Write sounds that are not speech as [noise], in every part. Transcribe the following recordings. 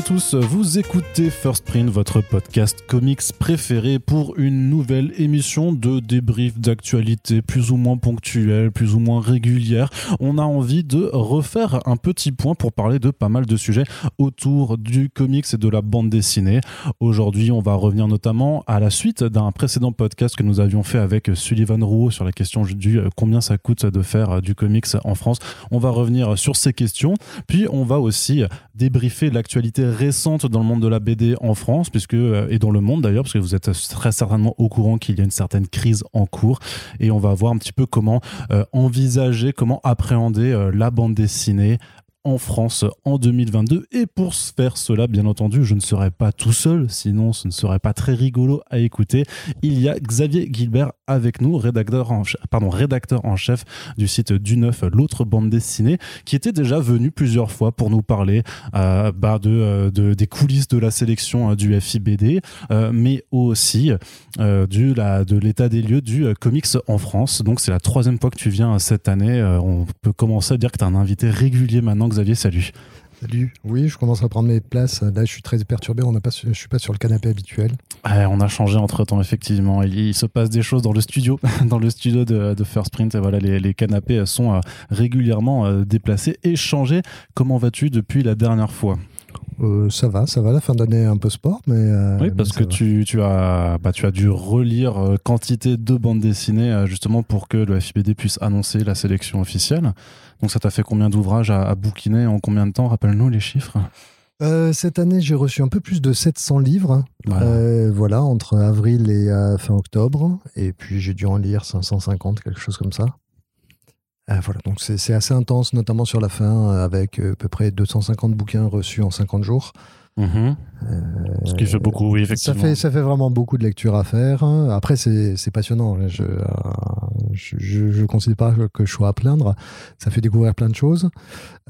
Et tous, vous écoutez First Print, votre podcast comics préféré pour une nouvelle émission de débrief d'actualité plus ou moins ponctuelle, plus ou moins régulière. On a envie de refaire un petit point pour parler de pas mal de sujets autour du comics et de la bande dessinée. Aujourd'hui, on va revenir notamment à la suite d'un précédent podcast que nous avions fait avec Sullivan Rouault sur la question du euh, combien ça coûte de faire euh, du comics en France. On va revenir sur ces questions, puis on va aussi débriefer l'actualité récente dans le monde de la BD en France, puisque euh, et dans le monde d'ailleurs, parce que vous êtes très certainement au courant qu'il y a une certaine crise en cours, et on va voir un petit peu comment euh, envisager, comment appréhender euh, la bande dessinée en France en 2022. Et pour faire cela, bien entendu, je ne serai pas tout seul, sinon ce ne serait pas très rigolo à écouter. Il y a Xavier Gilbert avec nous, rédacteur en, pardon, rédacteur en chef du site du Neuf, l'autre bande dessinée, qui était déjà venu plusieurs fois pour nous parler euh, bah, euh, de, des coulisses de la sélection euh, du FIBD, euh, mais aussi du, de l'état des lieux du comics en France. Donc c'est la troisième fois que tu viens cette année. on peut commencer à dire que tu es un invité régulier maintenant Xavier, salut. Salut. Oui, je commence à prendre mes places. Là, je suis très perturbé. On a pas, je suis pas sur le canapé habituel. on a changé entre temps, effectivement. Il, se passe des choses dans le studio, [laughs] dans le studio de, First Print. Et voilà, les, canapés sont euh, régulièrement euh, déplacés et changés. Comment vas-tu depuis la dernière fois? Euh, ça va, ça va. La fin d'année un peu sport, mais. oui, parce que tu, tu, as, bah, tu as dû relire quantité de bandes dessinées justement pour que le FIBD puisse annoncer la sélection officielle. Donc ça t'a fait combien d'ouvrages à, bouquiner en combien de temps? Rappelle-nous les chiffres. Euh, cette année, j'ai reçu un peu plus de 700 livres. Euh, voilà, entre avril et euh, fin octobre. Et puis, j'ai dû en lire 550, quelque chose comme ça. Voilà, donc c'est assez intense, notamment sur la fin, avec à peu près 250 bouquins reçus en 50 jours. Mhm. Ce qui fait beaucoup, oui, effectivement. Ça fait, ça fait vraiment beaucoup de lecture à faire. Après, c'est passionnant. Je je ne considère pas que je sois à plaindre. Ça fait découvrir plein de choses.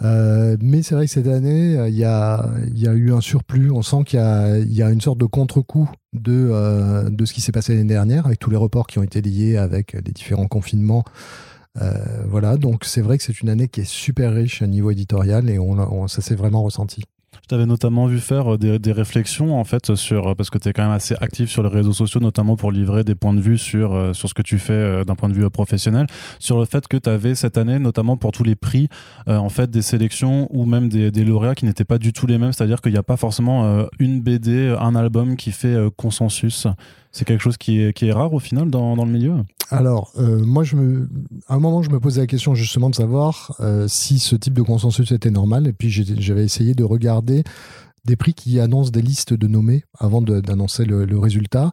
Euh, mais c'est vrai que cette année, il y a, y a eu un surplus. On sent qu'il y, y a, une sorte de contre-coup de, euh, de ce qui s'est passé l'année dernière, avec tous les reports qui ont été liés avec les différents confinements. Euh, voilà, donc c'est vrai que c'est une année qui est super riche à niveau éditorial et on ça s'est vraiment ressenti. Je t'avais notamment vu faire euh, des, réflexions en fait sur euh, parce que tu es quand même assez actif sur les réseaux sociaux notamment pour livrer des points de vue sur sur ce que tu fais d'un point de vue professionnel sur le fait que tu avais cette année notamment pour tous les prix en fait des sélections ou même des lauréats qui n'étaient pas du tout les mêmes, c'est-à-dire qu'il n'y a pas forcément une BD, un album qui fait consensus. C'est quelque chose qui est, qui est rare au final dans, dans le milieu Alors, euh, moi, je me, à un moment, je me posais la question justement de savoir euh, si ce type de consensus était normal. Et puis, j'avais essayé de regarder des prix qui annoncent des listes de nommés avant d'annoncer le, le, résultat.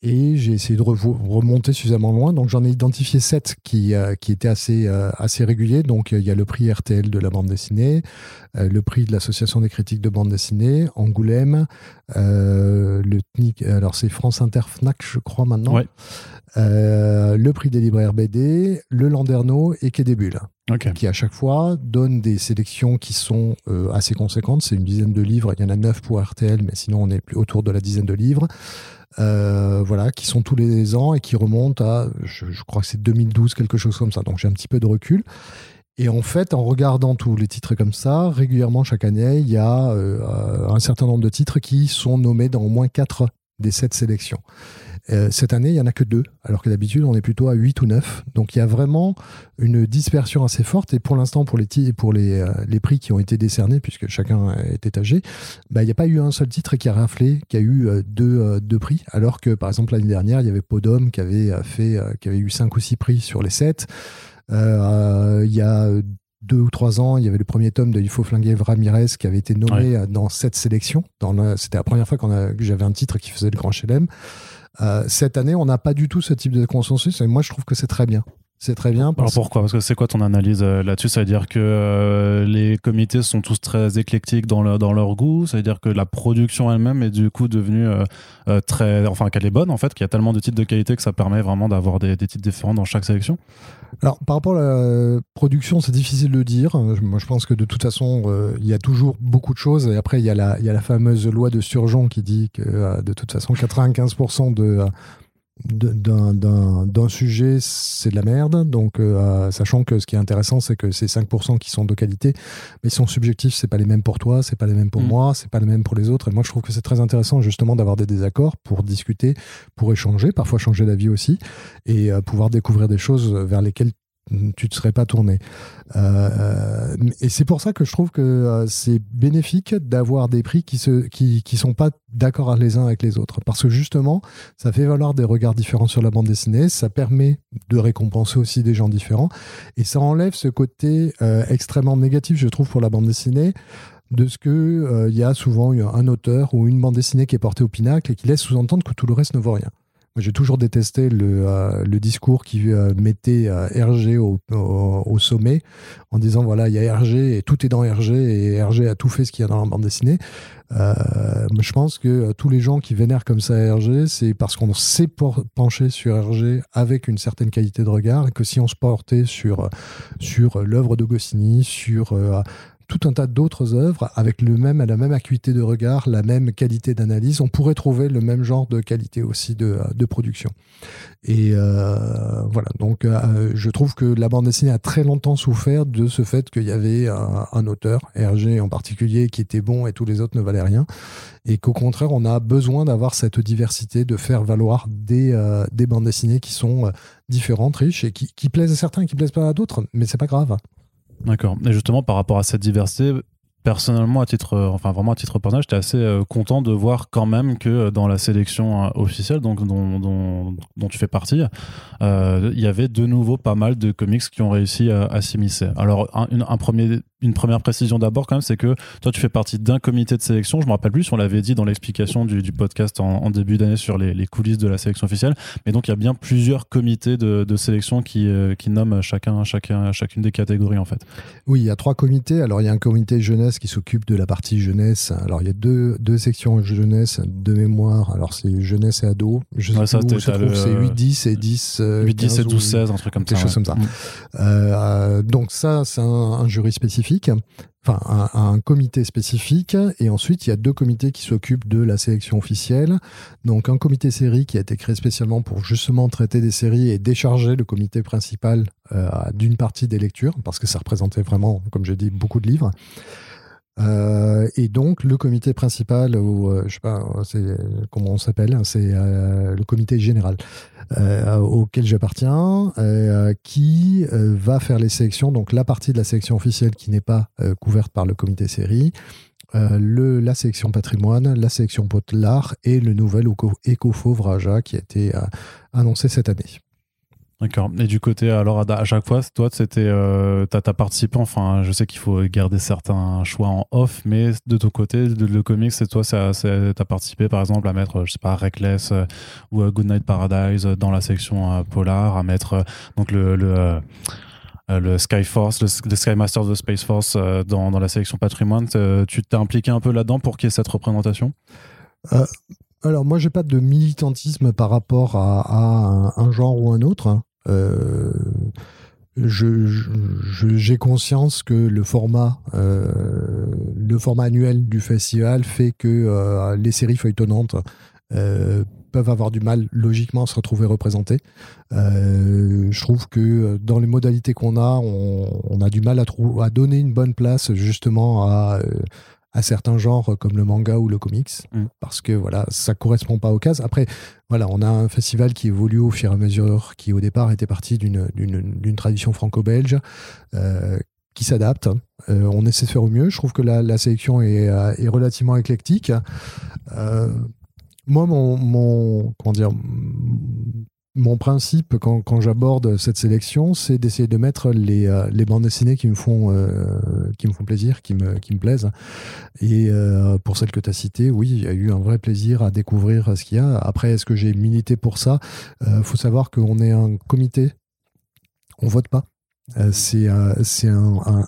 Et j'ai essayé de remonter suffisamment loin. Donc j'en ai identifié sept qui, euh, qui étaient assez, euh, assez réguliers. Donc il y a le prix RTL de la bande dessinée, euh, le prix de l'Association des critiques de bande dessinée, Angoulême, le TNIC, alors c'est France Inter Fnac, je crois maintenant. Le prix des libraires BD, le Landerneau et Quai des Bulles. qui à chaque fois donnent des sélections qui sont assez conséquentes. C'est une dizaine de livres, il y en a neuf pour RTL, mais sinon on est plus autour de la dizaine de livres. Euh, voilà, qui sont tous les ans et qui remontent à, je, crois que c'est 2012, quelque chose comme ça. Donc j'ai un petit peu de recul. Et en fait, en regardant tous les titres comme ça, régulièrement chaque année, il y a euh, un certain nombre de titres qui sont nommés dans au moins quatre des sept sélections. Euh, cette année, il n'y en a que deux, alors que d'habitude, on est plutôt à 8 ou 9. Donc il y a vraiment une dispersion assez forte. Et pour l'instant, pour, les, pour les, euh, les, prix qui ont été décernés, puisque chacun est étagé, bah, il n'y a pas eu un seul titre qui a raflé, qui a eu euh, deux, deux, prix, alors que par exemple l'année dernière, il y avait Podom qui avait, fait, qui avait eu 5 ou 6 prix sur les 7. il y a deux ou trois ans, il y avait le premier tome de Il faut flinguer Ramirez qui avait été nommé dans cette sélection. C'était la première fois que j'avais un titre qui faisait le grand chelem. Euh, cette année, on n'a pas du tout ce type de consensus et moi, je trouve que c'est très bien. C'est très bien. Alors pourquoi? Parce que c'est quoi ton analyse euh, là-dessus? Ça veut dire que euh, les comités sont tous très éclectiques dans, leur, dans leur goût? Ça veut dire que la production elle-même est du coup devenue euh, très, enfin qu'elle est bonne en fait, qu'il y a tellement de titres de qualité que ça permet vraiment d'avoir des, des, titres différents dans chaque sélection? Alors par rapport à la production, c'est difficile de dire. Moi, je pense que de toute façon, il y a toujours beaucoup de choses. Et après, il y a la, il y a la fameuse loi de Surgeon qui dit que de toute façon, 95% de d'un sujet, c'est de la merde. Donc, euh, sachant que ce qui est intéressant, c'est que c'est 5% qui sont de qualité, mais ils sont subjectifs, c'est pas les mêmes pour toi, c'est pas les mêmes pour mm. moi, c'est pas les mêmes pour les autres. Et moi, je trouve que c'est très intéressant justement d'avoir des désaccords pour discuter, pour échanger, parfois changer d'avis aussi, et euh, pouvoir découvrir des choses vers lesquelles tu ne serais pas tourné. Euh, et c'est pour ça que je trouve que euh, c'est bénéfique d'avoir des prix qui ne qui, qui sont pas d'accord les uns avec les autres. Parce que justement, ça fait valoir des regards différents sur la bande dessinée, ça permet de récompenser aussi des gens différents, et ça enlève ce côté euh, extrêmement négatif, je trouve, pour la bande dessinée de ce que il y a souvent un auteur ou une bande dessinée qui est portée au pinacle et qui laisse sous-entendre que tout le reste ne vaut rien. J'ai toujours détesté le, euh, discours qui euh, mettait euh, RG au, sommet en disant voilà, il y a RG et tout est dans RG et RG a tout fait ce qu'il y a dans la bande dessinée. je pense que tous les gens qui vénèrent comme ça RG, c'est parce qu'on s'est penché sur RG avec une certaine qualité de regard et que si on se portait sur, sur l'œuvre de Goscinny, sur tout un tas d'autres œuvres avec le même, la même acuité de regard, la même qualité d'analyse. On pourrait trouver le même genre de qualité aussi de, de production. Et euh, voilà, donc euh, je trouve que la bande dessinée a très longtemps souffert de ce fait qu'il y avait un, auteur, Hergé en particulier, qui était bon et tous les autres ne valaient rien. Et qu'au contraire, on a besoin d'avoir cette diversité, de faire valoir des, euh, des bandes dessinées qui sont différentes, riches et qui, qui plaisent à certains et qui plaisent pas à d'autres. Mais c'est pas grave. D'accord. Et justement, par rapport à cette diversité, personnellement, à titre, euh, enfin vraiment à titre personnel, j'étais assez euh, content de voir quand même que euh, dans la sélection officielle, donc dont, tu fais partie, il y avait de nouveau pas mal de comics qui ont réussi à, s'immiscer. Alors un, premier une première précision d'abord quand même, c'est que toi tu fais partie d'un comité de sélection. Je me rappelle plus si on l'avait dit dans l'explication du, du, podcast en, début d'année sur les, les, coulisses de la sélection officielle. Mais donc il y a bien plusieurs comités de, de sélection qui, euh, qui nomment chacun, chacun, chacune des catégories en fait. Oui, il y a trois comités. Alors il y a un comité jeunesse qui s'occupe de la partie jeunesse. Alors il y a deux, deux sections jeunesse de mémoire. Alors c'est jeunesse et ado. Je sais ça, où se trouve, c'est 8, 10 et 10. 8, 10 et 12, 16, un truc comme ça. Quelque chose comme ça. Mm. Euh, donc ça, c'est un, un jury spécifique enfin un, comité spécifique, et ensuite il y a deux comités qui s'occupent de la sélection officielle. Donc un comité série qui a été créé spécialement pour justement traiter des séries et décharger le comité principal euh, d'une partie des lectures, parce que ça représentait vraiment, comme j'ai dit, beaucoup de livres. Euh, et donc le comité principal, ou euh, je sais pas, c'est comment on s'appelle, hein, c'est euh, le comité général auquel j'appartiens, qui va faire les sélections. Donc la partie de la sélection officielle qui n'est pas couverte par le comité série, le, la sélection patrimoine, la sélection potelard et le nouvel éco-fauve Raja qui a été annoncé cette année. D'accord. Et du côté, alors à, chaque fois, toi, c'était, euh, t'as, as participé. Enfin, je sais qu'il faut garder certains choix en off, mais de ton côté, le comics, c'est toi, t'as participé, par exemple, à mettre, je sais pas, Reckless euh, ou Good Night Paradise dans la section euh, polar, à mettre donc le, le le Skyforce, le, Sky Masters de Space Force dans, dans, la sélection patrimoine. Tu t'es impliqué un peu là-dedans pour qu'il y ait cette représentation? Alors moi, j'ai pas de militantisme par rapport à, un, genre ou un autre. Euh, j'ai conscience que le format, euh, le format annuel du festival fait que euh, les séries feuilletonnantes peuvent avoir du mal logiquement à se retrouver représentées. je trouve que dans les modalités qu'on a, on, a du mal à, à, donner une bonne place justement à, à certains genres comme le manga ou le comics mm. parce que voilà ça correspond pas aux cases. Après voilà on a un festival qui évolue au fur et à mesure qui au départ était parti d'une tradition franco-belge euh, qui s'adapte euh, on essaie de faire au mieux. Je trouve que la, la sélection est, euh, est, relativement éclectique. Moi mon, mon comment dire mon principe quand, j'aborde cette sélection, c'est d'essayer de mettre les, euh, bandes dessinées qui me font, euh, qui me font plaisir, qui me, qui me plaisent. Et euh, pour celles que tu as citées, oui, il y a eu un vrai plaisir à découvrir ce qu'il y a. Après, est-ce que j'ai milité pour ça? Il faut savoir qu'on est un comité, on vote pas. c'est un,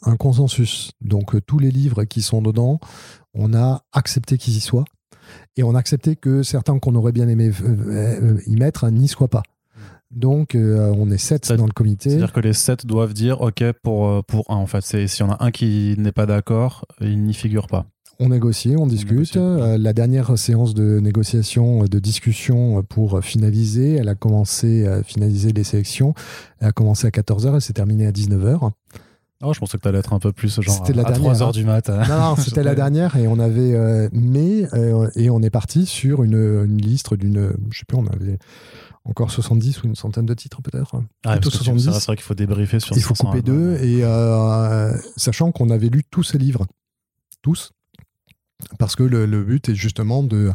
un, consensus. Donc tous les livres qui sont dedans, on a accepté qu'ils y soient. Et on a accepté que certains qu'on aurait bien aimé y mettre n'y soient pas. Donc, euh, on est sept dans le comité. C'est-à-dire que les sept doivent dire OK pour, euh, pour un, en fait. S'il y en a un qui n'est pas d'accord, il n'y figure pas. on négocie, on discute. Euh, la dernière séance de négociation, de discussion pour finaliser, elle a commencé à finaliser les sélections. Elle a commencé à 14h et s'est terminée à 19h. Oh, je pensais que tu allais être un peu plus genre la à 3 h hein. du mat. Non, non [laughs] c'était la dernière et on avait euh, mais et on est parti sur une, une liste d'une je sais plus on avait encore 70 ou une centaine de titres peut-être. Ah, c'est vrai qu'il faut débriefer sur Il faut couper deux et euh, sachant qu'on avait lu tous ces livres, tous, parce que le, but est justement de,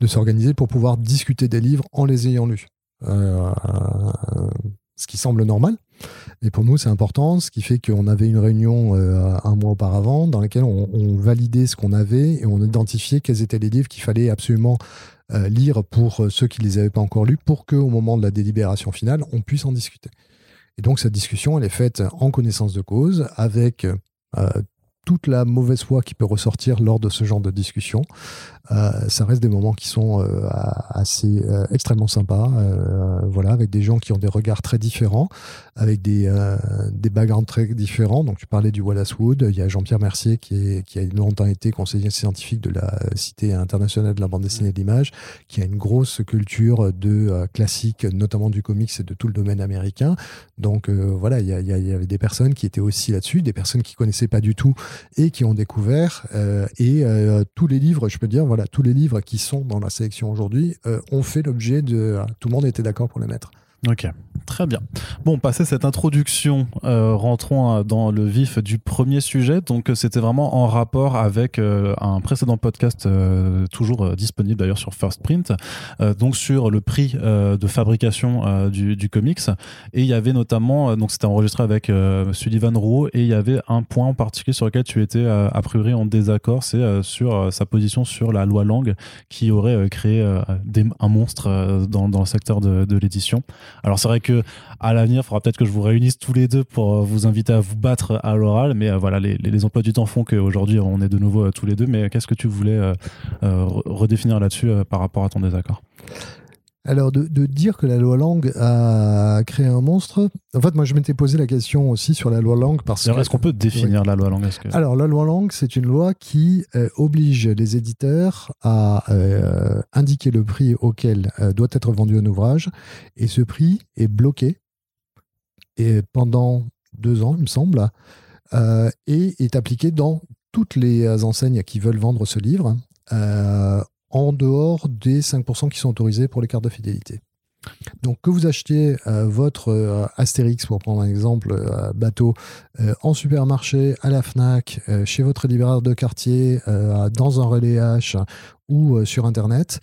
de s'organiser pour pouvoir discuter des livres en les ayant lus. Euh, ce qui semble normal. Et pour nous, c'est important, ce qui fait qu'on avait une réunion euh, un mois auparavant dans laquelle on, on validait ce qu'on avait et on identifiait quels étaient les livres qu'il fallait absolument euh, lire pour euh, ceux qui ne les avaient pas encore lus pour qu'au moment de la délibération finale, on puisse en discuter. Et donc cette discussion, elle est faite en connaissance de cause avec toute la mauvaise foi qui peut ressortir lors de ce genre de discussion. Euh, ça reste des moments qui sont euh, assez euh, extrêmement sympas, voilà, avec des gens qui ont des regards très différents, avec des, des backgrounds très différents. Donc tu parlais du Wallace Wood, il y a Jean-Pierre Mercier qui, a longtemps été conseiller scientifique de la Cité internationale de la bande dessinée de l'image, qui a une grosse culture de classique, notamment du comics et de tout le domaine américain. Donc voilà, il y, y, avait des personnes qui étaient aussi là-dessus, des personnes qui connaissaient pas du tout et qui ont découvert. et tous les livres, je peux dire, voilà, tous les livres qui sont dans la sélection aujourd'hui euh, ont fait l'objet de. Tout le monde était d'accord pour les mettre. Ok, très bien. Bon, passé cette introduction, euh, rentrons euh, dans le vif du premier sujet. Donc, c'était vraiment en rapport avec un précédent podcast, toujours disponible d'ailleurs sur First Print, donc sur le prix de fabrication du, comics. Et il y avait notamment, donc c'était enregistré avec Sullivan Rouault, et il y avait un point en particulier sur lequel tu étais a priori en désaccord, c'est sur sa position sur la loi Lang qui aurait créé un monstre dans, le secteur de l'édition. Alors c'est vrai que à l'avenir, il faudra peut-être que je vous réunisse tous les deux pour euh, vous inviter à vous battre à l'oral, mais euh, voilà, les, emplois du temps font qu'aujourd'hui on est de nouveau euh, tous les deux. Mais qu'est-ce que tu voulais redéfinir là-dessus par rapport à ton désaccord? Alors, de, dire que la loi Lang a créé un monstre, en fait, moi, je m'étais posé la question aussi sur la loi Lang parce que. Est-ce qu'on peut définir la loi Lang Alors, la loi Lang, c'est une loi qui euh, oblige les éditeurs à euh, indiquer le prix auquel euh, doit être vendu un ouvrage, et ce prix est bloqué et pendant deux ans, il me semble, et est appliqué dans toutes les enseignes qui veulent vendre ce livre en dehors des 5% qui sont autorisés pour les cartes de fidélité. Donc que vous achetiez euh, votre euh, Astérix, pour prendre un exemple euh, bateau, en supermarché, à la FNAC, chez votre libraire de quartier, dans un relais H ou sur Internet,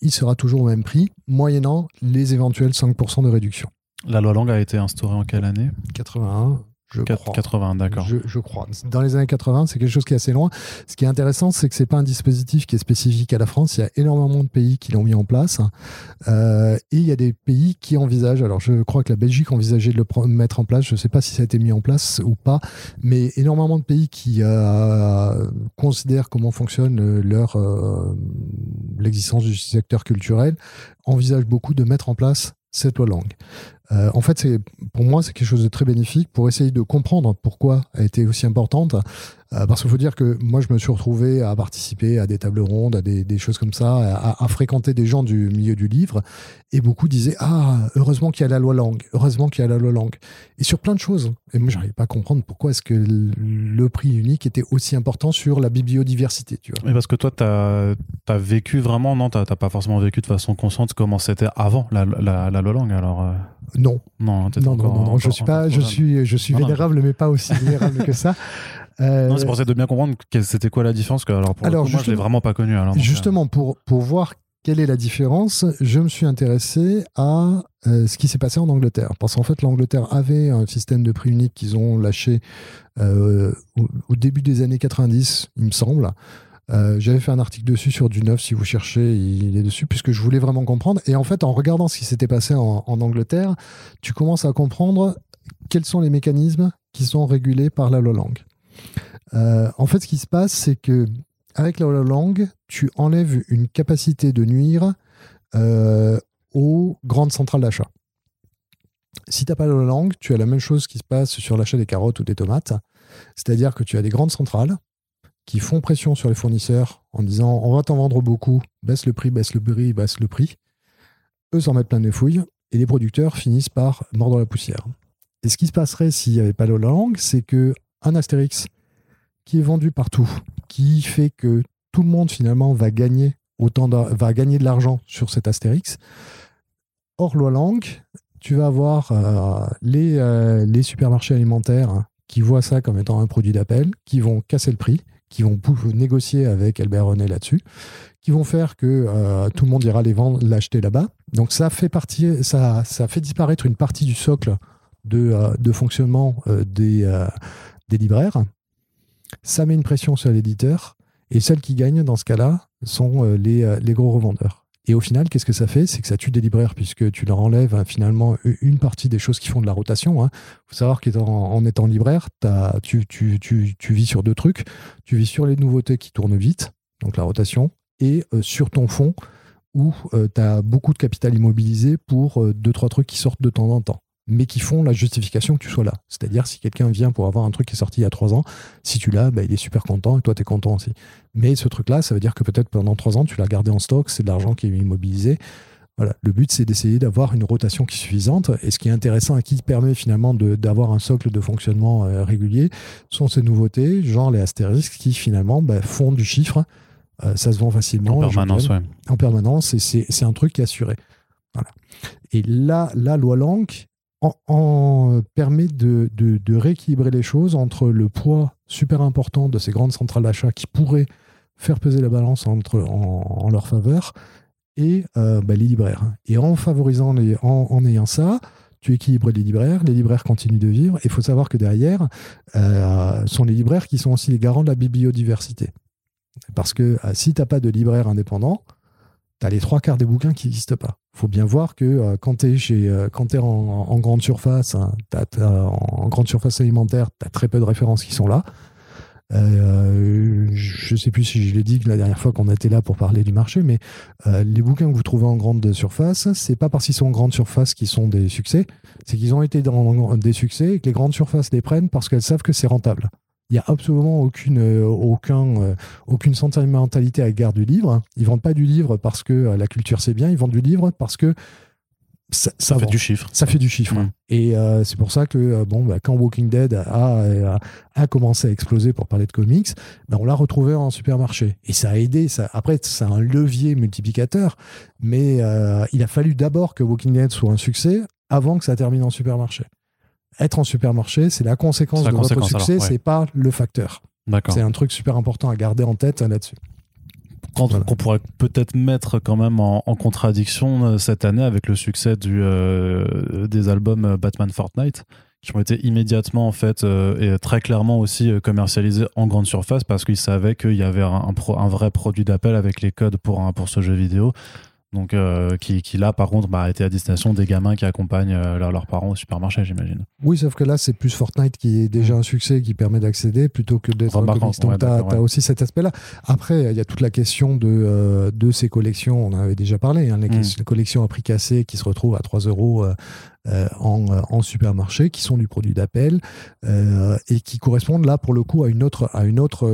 il sera toujours au même prix, moyennant les éventuels 5% de réduction. La loi Lang a été instaurée en quelle année? 81. Je 80, d'accord. Je, crois. Dans les années 80, c'est quelque chose qui est assez loin. Ce qui est intéressant, c'est que c'est pas un dispositif qui est spécifique à la France. Il y a énormément de pays qui l'ont mis en place. Euh, et il y a des pays qui envisagent. Alors, je crois que la Belgique envisageait de le mettre en place. Je ne sais pas si ça a été mis en place ou pas. Mais énormément de pays qui euh, considèrent comment fonctionne leur euh, l'existence du secteur culturel envisagent beaucoup de mettre en place cette loi langue. Euh, en fait, c'est pour moi, c'est quelque chose de très bénéfique pour essayer de comprendre pourquoi elle a été aussi importante. Euh, parce qu'il faut dire que moi, je me suis retrouvé à participer à des tables rondes, à des, choses comme ça, à, fréquenter des gens du milieu du livre. Et beaucoup disaient Ah, heureusement qu'il y a la loi langue, heureusement qu'il y a la loi langue. Et sur plein de choses. Et moi, j'arrivais pas à comprendre pourquoi est-ce que le prix unique était aussi important sur la biodiversité. Tu vois. Parce que toi, tu as, vécu vraiment, non, tu n'as pas forcément vécu de façon consciente comment c'était avant la, la, loi langue. Alors, euh? Non. Non, non, non, non, je suis pas, je suis, je suis vénérable, mais pas aussi vénérable que ça. [laughs] Euh... Non, c'est pour ça de bien comprendre c'était quoi la différence. Que, alors, pour alors, le coup, moi, je l'ai vraiment pas connu. Alors, justement, pour, pour voir quelle est la différence, je me suis intéressé à euh, ce qui s'est passé en Angleterre. Parce qu'en fait, l'Angleterre avait un système de prix unique qu'ils ont lâché euh, au, au, début des années 90, il me semble. Euh, j'avais fait un article dessus sur du neuf, si vous cherchez, il est dessus, puisque je voulais vraiment comprendre. Et en fait, en regardant ce qui s'était passé en, Angleterre, tu commences à comprendre quels sont les mécanismes qui sont régulés par la loi langue. Euh, en fait, ce qui se passe, c'est que avec la langue, tu enlèves une capacité de nuire euh, aux grandes centrales d'achat. Si tu n'as pas la langue, tu as la même chose qui se passe sur l'achat des carottes ou des tomates. C'est-à-dire que tu as des grandes centrales qui font pression sur les fournisseurs en disant on va t'en vendre beaucoup, baisse le prix, baisse le prix, baisse le prix. Eux s'en mettent plein les fouilles et les producteurs finissent par mordre la poussière. Et ce qui se passerait s'il n'y avait pas de langue, c'est que un Astérix qui est vendu partout, qui fait que tout le monde finalement va gagner autant de, va gagner de l'argent sur cet Astérix. Hors loi langue, tu vas avoir euh, les, euh, les supermarchés alimentaires qui voient ça comme étant un produit d'appel, qui vont casser le prix, qui vont négocier avec Albert René là-dessus, qui vont faire que euh, tout le monde ira les vendre, l'acheter là-bas. Donc ça fait partie, ça, fait disparaître une partie du socle de, de fonctionnement des, des libraires. Ça met une pression sur l'éditeur. Et celles qui gagnent dans ce cas-là sont les, les gros revendeurs. Et au final, qu'est-ce que ça fait? C'est que ça tue des libraires puisque tu leur enlèves hein, finalement une partie des choses qui font de la rotation. Il hein. faut savoir qu'en étant libraire, tu, vis sur deux trucs. Tu vis sur les nouveautés qui tournent vite, donc la rotation, et euh, sur ton fond où euh, tu as beaucoup de capital immobilisé pour euh, deux, trois trucs qui sortent de temps en temps mais qui font la justification que tu sois là. C'est-à-dire, si quelqu'un vient pour avoir un truc qui est sorti il y a trois ans, si tu l'as, bah, il est super content et toi, tu es content aussi. Mais ce truc-là, ça veut dire que peut-être pendant trois ans, tu l'as gardé en stock, c'est de l'argent qui est immobilisé. Voilà. Le but, c'est d'essayer d'avoir une rotation qui est suffisante. Et ce qui est intéressant et qui permet finalement d'avoir un socle de fonctionnement euh, régulier sont ces nouveautés, genre les astérisques, qui finalement bah, font du chiffre. Euh, ça se vend facilement. En permanence, ouais. En permanence, et c'est un truc qui est assuré. Voilà. Et là, la loi Langue, en, permet de, rééquilibrer les choses entre le poids super important de ces grandes centrales d'achat qui pourraient faire peser la balance en, leur faveur et euh, bah, les libraires. Et en favorisant, les, en, ayant ça, tu équilibres les libraires, les libraires continuent de vivre. Il faut savoir que derrière euh, sont les libraires qui sont aussi les garants de la biodiversité. Parce que euh, si tu n'as pas de libraire indépendant, tu les trois quarts des bouquins qui n'existent pas faut bien voir que euh, quand tu es, euh, en, grande surface, hein, en grande surface alimentaire, tu as très peu de références qui sont là. Euh, je ne sais plus si je l'ai dit la dernière fois qu'on était là pour parler du marché, mais les bouquins que vous trouvez en grande surface, c'est pas parce qu'ils sont en grande surface qu'ils sont des succès, c'est qu'ils ont été dans des succès et que les grandes surfaces les prennent parce qu'elles savent que c'est rentable. Il n'y a absolument aucune, euh, aucun, euh, aucune sentimentalité à l'égard du livre. Ils ne vendent pas du livre parce que euh, la culture c'est bien, ils vendent du livre parce que ça, fait du chiffre. Ça fait du chiffre. Mm. Et c'est pour ça que bon, bah, quand Walking Dead a, a, commencé à exploser pour parler de comics, bah, on l'a retrouvé en supermarché. Et ça a aidé. Ça, après, c'est un levier multiplicateur. Mais il a fallu d'abord que Walking Dead soit un succès avant que ça termine en supermarché être en supermarché, c'est la conséquence de votre succès, c'est pas le facteur. C'est un truc super important à garder en tête là-dessus. Quand on pourrait peut-être mettre quand même en, contradiction euh, cette année avec le succès du, euh, des albums euh, Batman Fortnite qui ont été immédiatement en fait et très clairement aussi commercialisés en grande surface parce qu'ils savaient qu'il y avait un, un, vrai produit d'appel avec les codes pour, pour ce jeu vidéo donc, euh, qui, qui, là, par contre, bah, été à destination des gamins qui accompagnent euh, leurs parents au supermarché, j'imagine. Oui, sauf que là, c'est plus Fortnite qui est déjà un succès qui permet d'accéder plutôt que d'être un comics. Donc, tu as, aussi cet aspect-là. Après, il y a toute la question de, euh, de ces collections. On en avait déjà parlé. Hein, les, mm. collections à prix cassé qui se retrouvent à 3 euros. en, en, supermarché, qui sont du produit d'appel et qui correspondent là pour le coup à une autre, à une autre,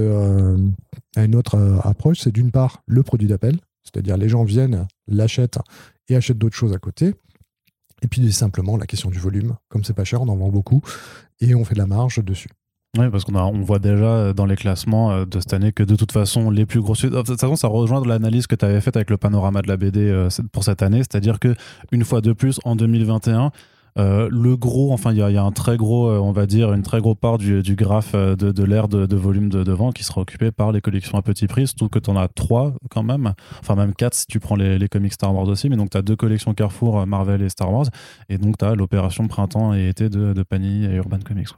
à une autre approche. C'est d'une part le produit d'appel, c'est-à-dire les gens viennent, l'achètent et achètent d'autres choses à côté. Et puis simplement la question du volume. Comme c'est pas cher, on en vend beaucoup et on fait de la marge dessus. Oui, parce qu'on on voit déjà dans les classements euh, de cette année que de toute façon, les plus gros. De toute façon, ça rejoint l'analyse que tu avais faite avec le panorama de la BD euh, pour cette année. C'est-à-dire que une fois de plus, en 2021, euh, le gros, enfin, il y, a un très gros, euh, on va dire, une très grosse part du, graphe euh, de, de l'ère de, volume de, de, qui sera occupé par les collections à petit prix, surtout que tu en as trois quand même, enfin même quatre si tu prends les, comics Star Wars aussi, mais donc tu as deux collections Carrefour, Marvel et Star Wars, et donc tu as l'opération printemps et été de, de Panini et Urban Comics.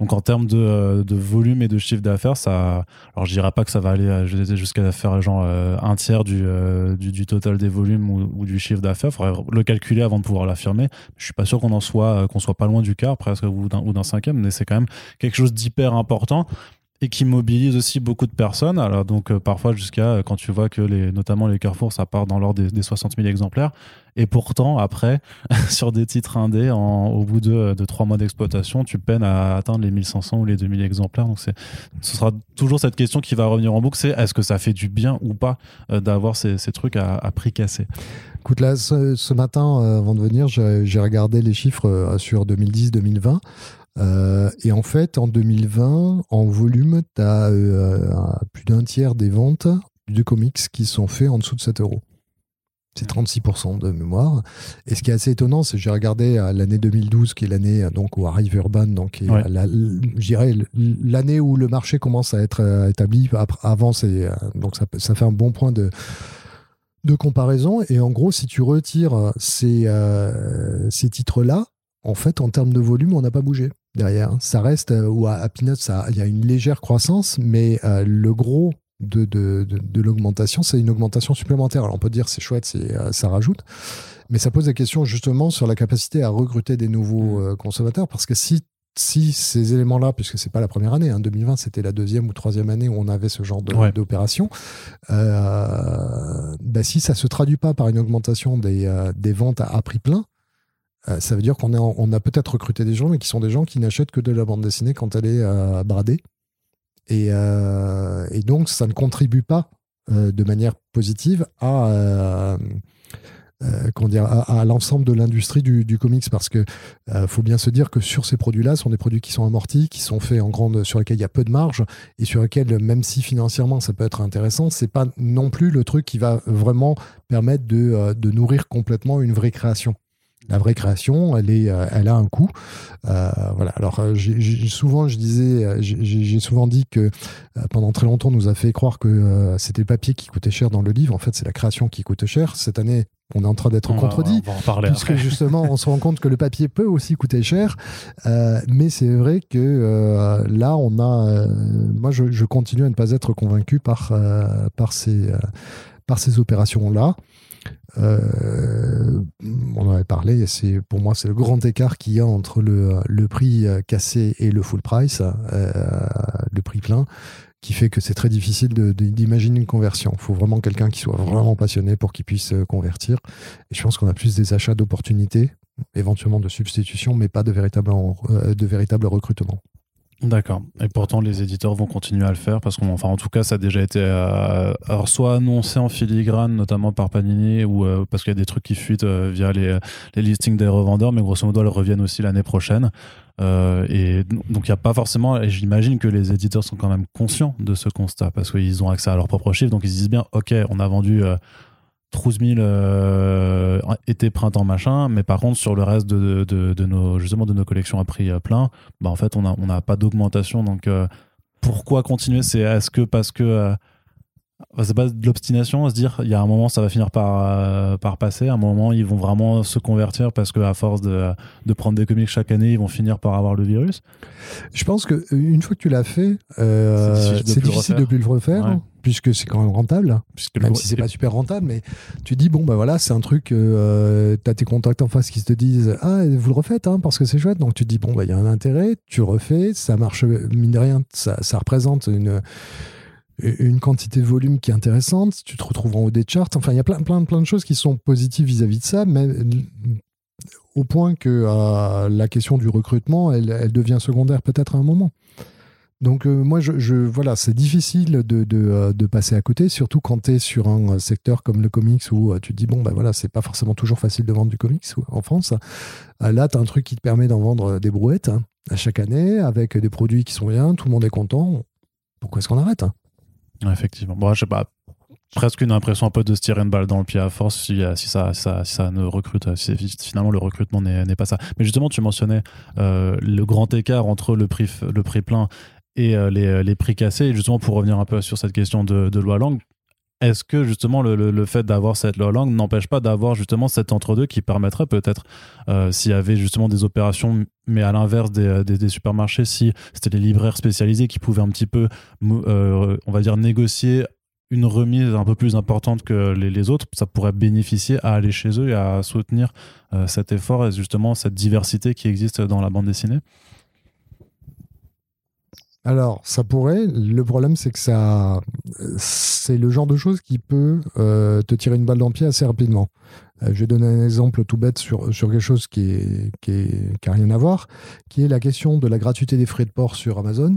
Donc en termes de, volume et de chiffre d'affaires, ça, alors je dirais pas que ça va aller jusqu'à faire genre un tiers du, total des volumes ou, du chiffre d'affaires. Faudrait le calculer avant de pouvoir l'affirmer. Je suis pas sûr qu'on en soit, qu'on soit pas loin du quart presque ou d'un cinquième, mais c'est quand même quelque chose d'hyper important et qui mobilise aussi beaucoup de personnes. Alors donc parfois jusqu'à quand tu vois que les, notamment les Carrefour, ça part dans l'ordre des, des 60 000 exemplaires. Et pourtant, après, [laughs] sur des titres indés, au bout de, trois mois d'exploitation, tu peines à atteindre les 1500 ou les 2000 exemplaires. Donc, c'est, ce sera toujours cette question qui va revenir en boucle c'est est-ce que ça fait du bien ou pas euh, d'avoir ces, ces, trucs à, à, prix cassé? Écoute, là, ce, ce matin, euh, avant de venir, j'ai, regardé les chiffres euh, sur 2010-2020. Euh, et en fait, en 2020, en volume, tu as plus d'un tiers des ventes de comics qui sont faits en dessous de 7 euros. C'est 36% de mémoire. Et ce qui est assez étonnant, c'est que j'ai regardé l'année 2012, qui est l'année donc où arrive Urban, donc ouais. l'année où le marché commence à être établi. Avant, c'est donc ça, ça, fait un bon point de de comparaison. Et en gros, si tu retires ces euh, ces titres-là, en fait, en termes de volume, on n'a pas bougé derrière. Ça reste ou à, à Peanuts, il y a une légère croissance, mais euh, le gros de, de, de, de l'augmentation, c'est une augmentation supplémentaire. Alors on peut dire c'est chouette, c'est, euh, ça rajoute, mais ça pose des questions justement sur la capacité à recruter des nouveaux euh, consommateurs, parce que si si ces éléments-là, puisque c'est pas la première année, hein, 2020 c'était la deuxième ou troisième année où on avait ce genre ouais. d'opération, euh, bah, si ça se traduit pas par une augmentation des, euh, des ventes à, à, prix plein, euh, ça veut dire qu'on on a peut-être recruté des gens, mais qui sont des gens qui n'achètent que de la bande dessinée quand elle est bradée. Et, et, donc, ça ne contribue pas de manière positive à, euh, dire, à, l'ensemble de l'industrie du, comics parce que faut bien se dire que sur ces produits-là, ce sont des produits qui sont amortis, qui sont faits en grande, sur lesquels il y a peu de marge et sur lesquels, même si financièrement ça peut être intéressant, c'est pas non plus le truc qui va vraiment permettre de, de nourrir complètement une vraie création la vraie création, elle, est, elle a un coût. Euh, voilà. Alors, souvent, je disais, j'ai, souvent dit que euh, pendant très longtemps, on nous a fait croire que euh, c'était le papier qui coûtait cher dans le livre. En fait, c'est la création qui coûte cher. Cette année, on est en train d'être on contredit, puisque après. justement, on se rend compte que le papier peut aussi coûter cher. Euh, mais c'est vrai que euh, là, on a. Euh, moi, je, je, continue à ne pas être convaincu par, par ces, par ces opérations-là. Euh, on en avait parlé, c'est pour moi c'est le grand écart qu'il y a entre le, le, prix cassé et le full price, euh, le prix plein, qui fait que c'est très difficile d'imaginer une conversion. Il faut vraiment quelqu'un qui soit vraiment passionné pour qu'il puisse convertir. Et je pense qu'on a plus des achats d'opportunités, éventuellement de substitution, mais pas de véritable, de véritable recrutement. D'accord. Et pourtant, les éditeurs vont continuer à le faire parce qu'en en tout cas, ça a déjà été euh, soit annoncé en filigrane, notamment par Panini, ou euh, parce qu'il y a des trucs qui fuitent euh, via les, les listings des revendeurs, mais grosso modo, elles reviennent aussi l'année prochaine. Et donc, il n'y a pas forcément. Et j'imagine que les éditeurs sont quand même conscients de ce constat parce qu'ils ont accès à leurs propres chiffres, donc ils se disent bien, ok, on a vendu. 12 000 euh, été, printemps, machin, mais par contre, sur le reste de, nos, justement, de nos collections à prix plein, bah, en fait, on n'a on a pas d'augmentation. Donc, euh, pourquoi continuer? C'est est-ce que parce que. Euh, c'est pas de l'obstination à se dire il y a un moment ça va finir par, euh, par passer. À un moment ils vont vraiment se convertir parce que à force de, de, prendre des comics chaque année ils vont finir par avoir le virus. Je pense que une fois que tu l'as fait euh, c'est difficile, de plus le refaire. ouais. puisque c'est quand même rentable. Puisque même si c'est pas super rentable mais tu dis bon bah voilà c'est un truc euh, tu as tes contacts en face qui te disent ah vous le refaites hein, parce que c'est chouette donc tu dis bon bah il y a un intérêt tu refais ça marche mine de rien ça, ça représente une une quantité de volume qui est intéressante, tu te retrouves en haut des charts. Enfin, il y a plein, plein, de choses qui sont positives vis-à-vis -vis de ça, mais au point que euh, la question du recrutement, elle, devient secondaire peut-être à un moment. Donc euh, moi, voilà, c'est difficile euh, de, passer à côté, surtout quand tu es sur un secteur comme le comics où tu te dis, bon, ben voilà, c'est pas forcément toujours facile de vendre du comics en France. Là, tu as un truc qui te permet d'en vendre des brouettes hein, à chaque année, avec des produits qui sont bien, tout le monde est content. Pourquoi est-ce qu'on arrête hein? Effectivement. Bon, je pas. Presque une impression un peu de se tirer une balle dans le pied à force si, si, ça, ça, ne recrute, si finalement le recrutement n'est pas ça. Mais justement, tu mentionnais euh, le grand écart entre le prix, le prix plein et euh, les, les, prix cassés. Et justement, pour revenir un peu sur cette question de, de loi langue, est-ce que justement le, le, fait d'avoir cette langue n'empêche pas d'avoir justement cet entre-deux qui permettrait peut-être, euh, s'il y avait justement des opérations, mais à l'inverse des, des, des, supermarchés, si c'était les libraires spécialisés qui pouvaient un petit peu, euh, on va dire, négocier une remise un peu plus importante que les, les, autres, ça pourrait bénéficier à aller chez eux et à soutenir euh, cet effort et justement cette diversité qui existe dans la bande dessinée? Alors, ça pourrait. Le problème, c'est que ça, c'est le genre de chose qui peut euh, te tirer une balle dans le pied assez rapidement. Euh, je vais donner un exemple tout bête sur, sur quelque chose qui est, qui, est, qui a rien à voir, qui est la question de la gratuité des frais de port sur Amazon,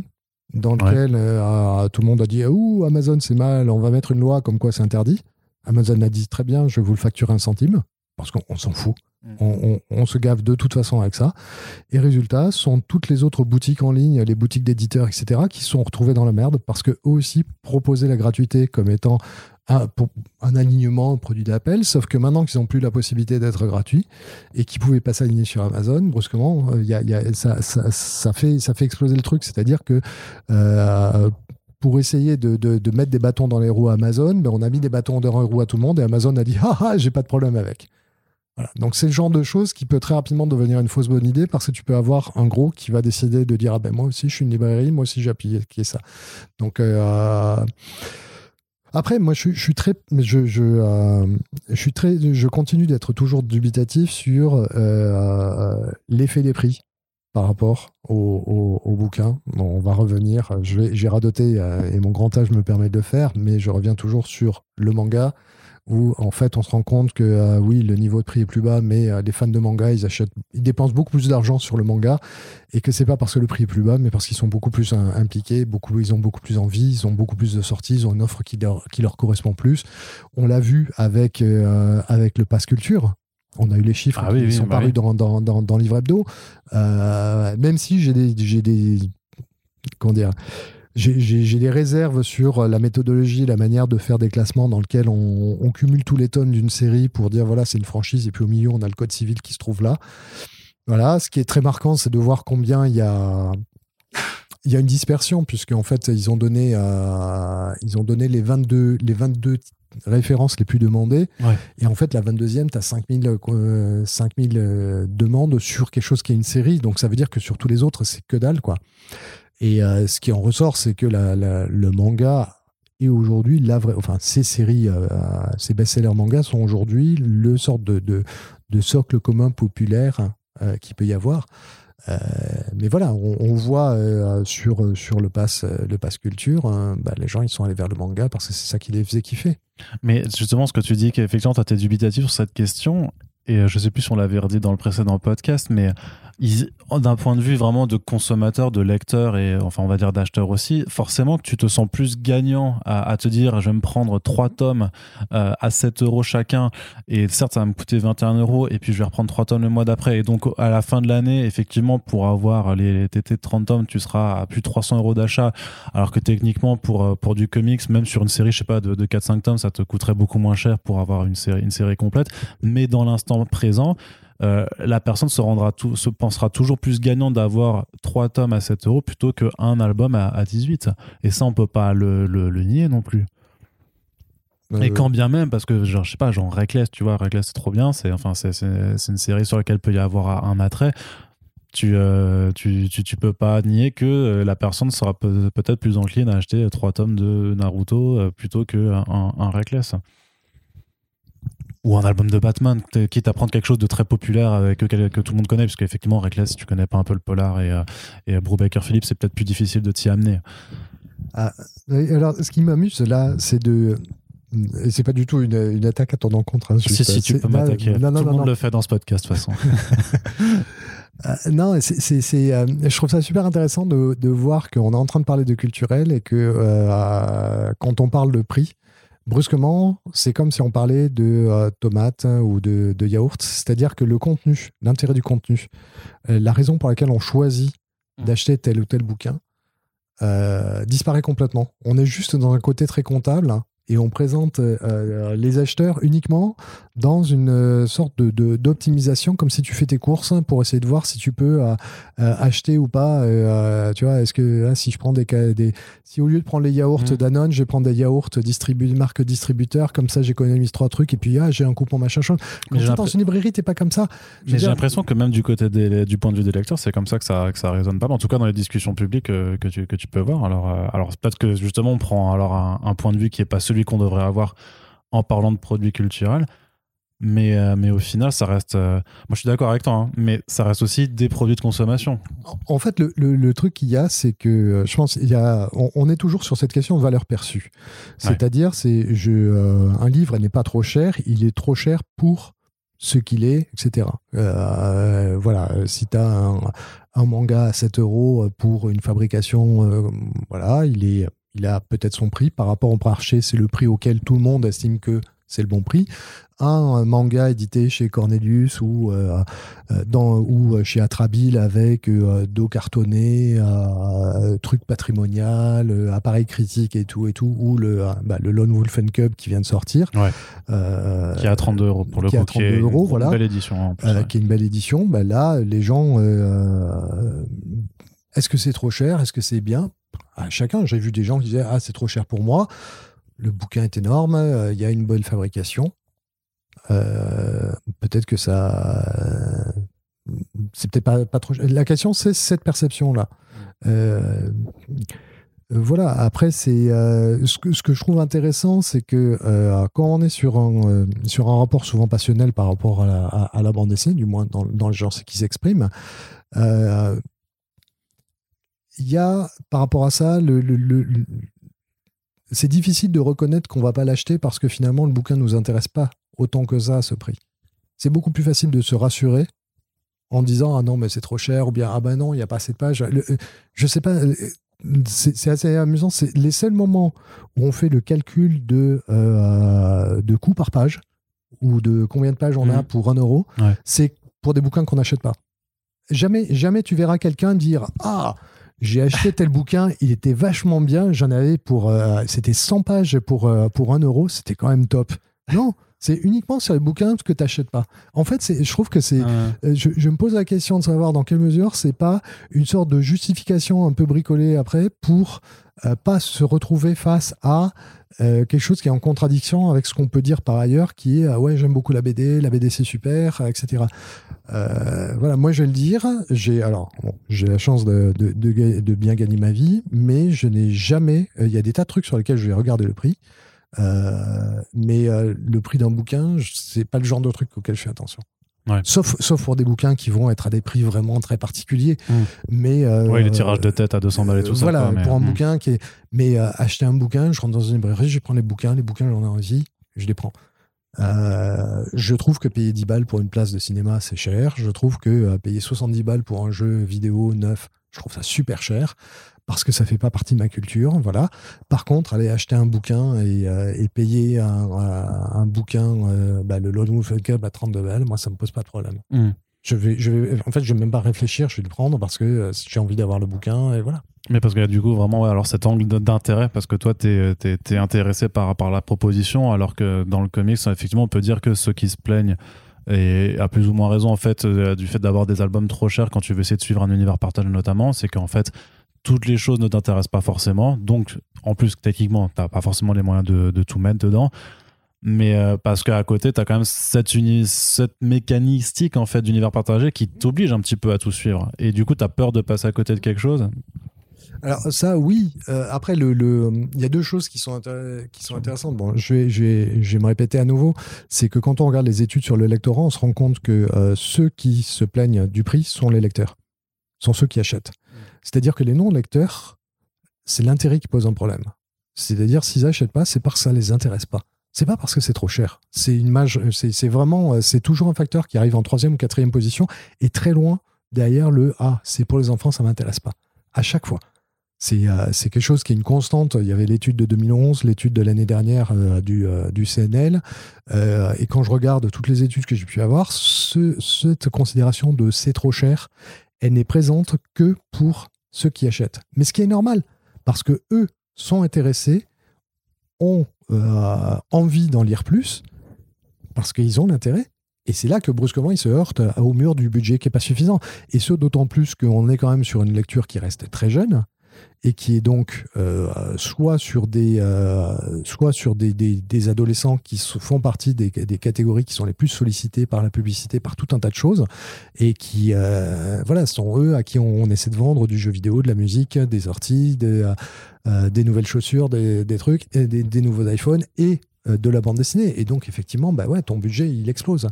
dans lequel euh, tout le monde a dit Ouh, Amazon, c'est mal, on va mettre une loi comme quoi c'est interdit. Amazon a dit Très bien, je vous le facturer un centime, parce qu'on s'en fout. Mm. On, se gave de toute façon avec ça. Et résultat, sont toutes les autres boutiques en ligne, les boutiques d'éditeurs, etc., qui sont retrouvées dans la merde parce que eux aussi proposaient la gratuité comme étant un, un alignement produit d'appel, sauf que maintenant qu'ils n'ont plus la possibilité d'être gratuits et qu'ils pouvaient pas s'aligner sur Amazon, brusquement, euh, y a, y a, ça, ça, fait, ça fait exploser le truc. C'est-à-dire que euh, pour essayer de, de, mettre des bâtons dans les roues à Amazon, ben on a mis des bâtons dans les roues à tout le monde et Amazon a dit [laughs] ah ah j'ai pas de problème avec. Donc c'est le genre de choses qui peut très rapidement devenir une fausse bonne idée parce que tu peux avoir un gros qui va décider de dire ah ben moi aussi je suis une librairie, moi aussi j'ai appliqué ça. Donc euh, après moi je, suis très euh, je suis très je continue d'être toujours dubitatif sur euh, l'effet des prix par rapport au, au, bouquin. on va revenir. J'ai radoté et mon grand âge me permet de le faire, mais je reviens toujours sur le manga où en fait on se rend compte que euh, oui le niveau de prix est plus bas mais euh, les fans de manga ils achètent ils dépensent beaucoup plus d'argent sur le manga. Et que c'est pas parce que le prix est plus bas mais parce qu'ils sont beaucoup plus impliqués beaucoup ils ont beaucoup plus envie ils ont beaucoup plus de sorties ils ont une offre qui leur, qui leur correspond plus. On l'a vu avec euh, avec le pass culture. On a eu les chiffres ah qui sont bah parus dans, dans, dans, dans Livre Hebdo. même si j'ai des, j'ai des, comment dire, j'ai des réserves sur la méthodologie, la manière de faire des classements dans lequel on, cumule tous les tonnes d'une série pour dire voilà, c'est une franchise et puis au milieu, on a le code civil qui se trouve là. Voilà, ce qui est très marquant, c'est de voir combien il y a il y a une dispersion puisque en fait ils ont donné euh, ils ont donné les 22 les 22 références les plus demandées. Et en fait la 22e tu as 5000 5000 demandes sur quelque chose qui est une série. Donc ça veut dire que sur tous les autres c'est que dalle quoi et euh, ce qui en ressort, c'est que le manga est aujourd'hui la vraie. Enfin, ces séries, euh, ces best-sellers manga sont aujourd'hui le sort de, socle commun populaire euh, qu'il peut y avoir. mais voilà, on, voit sur, le pass, culture, hein, bah, les gens ils sont allés vers le manga parce que c'est ça qui les faisait kiffer. Mais justement, ce que tu dis, qu'effectivement, tu as été dubitatif sur cette question, et je sais plus si on l'avait redit dans le précédent podcast, mais d'un point de vue vraiment de consommateur, de lecteur et enfin on va dire d'acheteur aussi, forcément que tu te sens plus gagnant à, te dire je vais me prendre trois tomes euh, à 7 euros chacun. Et certes ça va me coûter 21 euros et puis je vais reprendre trois tomes le mois d'après. Et donc à la fin de l'année effectivement pour avoir les, TT de 30 tomes tu seras à plus de 300 euros d'achat. Alors que techniquement pour, euh, pour du comics même sur une série je sais pas de, de 4-5 tomes ça te coûterait beaucoup moins cher pour avoir série, une série complète. Mais dans l'instant présent euh, la personne se rendra tout, se pensera toujours plus gagnant d'avoir trois tomes à 7 euros plutôt qu'un album à, 18. Et ça, on peut pas le, nier non plus. et quand bien même, parce que genre, je sais pas, genre Reckless, tu vois, Reckless c'est trop bien, c'est enfin c'est une série sur laquelle peut y avoir un attrait. Tu, euh, tu, tu, peux pas nier que euh, la personne sera peut-être plus encline à acheter trois tomes de Naruto plutôt qu'un un Reckless ou un album de Batman, quitte à prendre quelque chose de très populaire avec que, que tout le monde connaît, parce qu'effectivement, Reckless, si tu connais pas un peu le polar et, euh, et Brubaker Phillips, c'est peut-être plus difficile de t'y amener. Ah, alors, ce qui m'amuse là, c'est de. Et c'est pas du tout une, attaque à ton encontre. Hein, si, si, tu peux m'attaquer. Tout le monde le fait dans ce podcast, de toute façon. [laughs] Euh, non, c'est, euh, je trouve ça super intéressant de, de voir qu'on est en train de parler de culturel et que quand on parle de prix, brusquement, c'est comme si on parlait de euh, tomates ou de, de yaourt. C'est-à-dire que le contenu, l'intérêt du contenu, euh, la raison pour laquelle on choisit mmh. d'acheter tel ou tel bouquin, euh, disparaît complètement. On est juste dans un côté très comptable et on présente les acheteurs uniquement dans une euh, sorte de, d'optimisation, comme si tu fais tes courses pour essayer de voir si tu peux euh, acheter ou pas. tu vois, est-ce que si je prends des, des, si au lieu de prendre les yaourts mmh. Danone, je vais prendre des yaourts distribu marque distributeur, comme ça j'économise trois trucs et puis ah, j'ai un coupon machin chose. Quand tu es dans une librairie, t'es pas comme ça. Mais j'ai l'impression que même du côté des, du point de vue des lecteurs, c'est comme ça que ça, que ça résonne pas. En tout cas, dans les discussions publiques que, tu, que tu peux voir. Alors, alors peut-être que justement on prend alors un, un point de vue qui est pas celui qu'on devrait avoir en parlant de produits culturels. Mais, euh, mais au final, ça reste. euh, moi, je suis d'accord avec toi, hein, mais ça reste aussi des produits de consommation. En fait, le, le- le truc qu'il y a, c'est que euh, je pense il y a, on, on est toujours sur cette question de valeur perçue. C'est-à-dire, c'est je, euh, un livre n'est pas trop cher, il est trop cher pour ce qu'il est, etc. Euh, voilà, si tu as un, un manga à 7 euros pour une fabrication, euh, voilà, il, est, il a peut-être son prix par rapport au marché, c'est le prix auquel tout le monde estime que c'est le bon prix. Un manga édité chez Cornelius ou, euh, euh, dans, ou chez Atrabile avec euh, dos cartonné, euh, truc patrimonial, euh, appareil critique et tout, et tout, ou le, euh, bah, le Lone Wolf and Cub qui vient de sortir. Ouais. Euh, Qui est à 32 euros pour le qui coup. qui est 32 euros, une voilà. belle édition en plus. euh, ouais. qui est une belle édition, bah là, les gens, euh, est-ce que c'est trop cher? Est-ce que c'est bien? À Chacun, j'ai vu des gens qui disaient Ah, c'est trop cher pour moi. Le bouquin est énorme, euh, il y a une bonne fabrication. Euh, peut-être que ça. euh, c'est peut-être pas, pas trop. La question, c'est cette perception-là. Euh, voilà, après, c'est ce, que, ce que je trouve intéressant, c'est que quand on est sur un, sur un rapport souvent passionnel par rapport à la, à- à la bande dessinée, du moins dans, dans le genre qui s'exprime, il y a par rapport à ça, le- le- c'est difficile de reconnaître qu'on va pas l'acheter parce que finalement le bouquin nous intéresse pas autant que ça à ce prix. C'est beaucoup plus facile de se rassurer en disant ah non mais c'est trop cher ou bien ah ben non il n'y a pas assez de pages. Le- euh, je sais pas. euh, c'est assez amusant. C'est les seuls moments où on fait le calcul de, euh, de coût par page ou de combien de pages on a Mhm. pour un euro. Ouais. C'est pour des bouquins qu'on n'achète pas. Jamais, jamais tu verras quelqu'un dire Ah, j'ai acheté tel bouquin, il était vachement bien, j'en avais pour. euh, c'était 100 pages pour, euh, pour un euro, c'était quand même top. Non, c'est uniquement sur les bouquins que tu n'achètes pas. En fait, je trouve que c'est. Euh, Je, je me pose la question de savoir dans quelle mesure c'est pas une sorte de justification un peu bricolée après pour euh, pas se retrouver face à euh, quelque chose qui est en contradiction avec ce qu'on peut dire par ailleurs, qui est ah ouais j'aime beaucoup la BD, la BD c'est super, euh, etc. Euh, voilà, moi je vais le dire, j'ai alors bon, j'ai la chance de, de, de bien gagner ma vie, mais je n'ai jamais. euh, Il y a des tas de trucs sur lesquels je vais regarder le prix. Euh, mais le prix d'un bouquin, c'est pas le genre de truc auquel je fais attention. Ouais. Sauf, sauf pour des bouquins qui vont être à des prix vraiment très particuliers. Mm. Mais euh, ouais, les tirages de tête à 200 balles et tout euh, ça. Voilà, quoi, mais- pour un Mm. bouquin qui est. Mais euh, acheter un bouquin, je rentre dans une librairie, je prends les bouquins, les bouquins, j'en ai envie, je les prends. Euh, je trouve que payer 10 balles pour une place de cinéma, c'est cher. Je trouve que payer 70 balles pour un jeu vidéo neuf, je trouve ça super cher parce que ça fait pas partie de ma culture. Voilà. Par contre, aller acheter un bouquin et, euh, et payer un, un- un bouquin, euh, bah, le Lone Wolf Cub à 32 balles, moi, ça me pose pas de problème. Mm. Je vais, je vais, en fait, je vais même pas réfléchir, je vais le prendre parce que euh, j'ai envie d'avoir le bouquin et voilà. Mais parce a du coup vraiment ouais, alors cet angle d'intérêt, parce que toi, tu es, intéressé par, par la proposition, alors que dans le comics, effectivement, on peut dire que ceux qui se plaignent, et à plus ou moins raison, en fait, euh, du fait d'avoir des albums trop chers quand tu veux essayer de suivre un univers partagé notamment, c'est qu'en fait, toutes les choses ne t'intéressent pas forcément. Donc, en plus, techniquement, tu pas forcément les moyens de, tout mettre dedans. Mais euh, parce qu'à côté, tu as quand même cette, mécanistique en fait, d'univers partagé qui t'oblige un petit peu à tout suivre. Et du coup, tu as peur de passer à côté de quelque chose? Alors ça, oui. Euh, après, il y a deux choses qui sont, intéressantes. Bon, je vais me répéter à nouveau. C'est que quand on regarde les études sur le lectorat, on se rend compte que euh, ceux qui se plaignent du prix sont les lecteurs, sont ceux qui achètent. C'est-à-dire que les non-lecteurs, c'est l'intérêt qui pose un problème. C'est-à-dire, s'ils n'achètent pas, c'est parce que ça les intéresse pas. C'est pas parce que c'est trop cher. C'est une mage, c'est vraiment, euh, c'est toujours un facteur qui arrive en troisième ou quatrième position et très loin derrière le ah, c'est pour les enfants, ça m'intéresse pas. À chaque fois. C'est euh, c'est quelque chose qui est une constante. Il y avait l'étude de 2011, l'étude de l'année dernière euh, du, euh, du CNL. Euh, et quand je regarde toutes les études que j'ai pu avoir, ce- cette considération de c'est trop cher, elle n'est présente que pour ceux qui achètent. Mais ce qui est normal, parce que eux sont intéressés, ont euh, envie d'en lire plus, parce qu'ils ont l'intérêt. Et c'est là que brusquement, ils se heurtent au mur du budget qui n'est pas suffisant. Et ce, d'autant plus qu'on est quand même sur une lecture qui reste très jeune et qui est donc euh, soit sur des, euh, soit sur des, des- adolescents qui font partie des, des catégories qui sont les plus sollicitées par la publicité, par tout un tas de choses, et qui euh, voilà, sont eux à qui on, essaie de vendre du jeu vidéo, de la musique, des sorties, des, nouvelles chaussures, des, trucs, et des, nouveaux iPhones et de la bande dessinée. Et donc, effectivement, bah ouais, ton budget, il explose.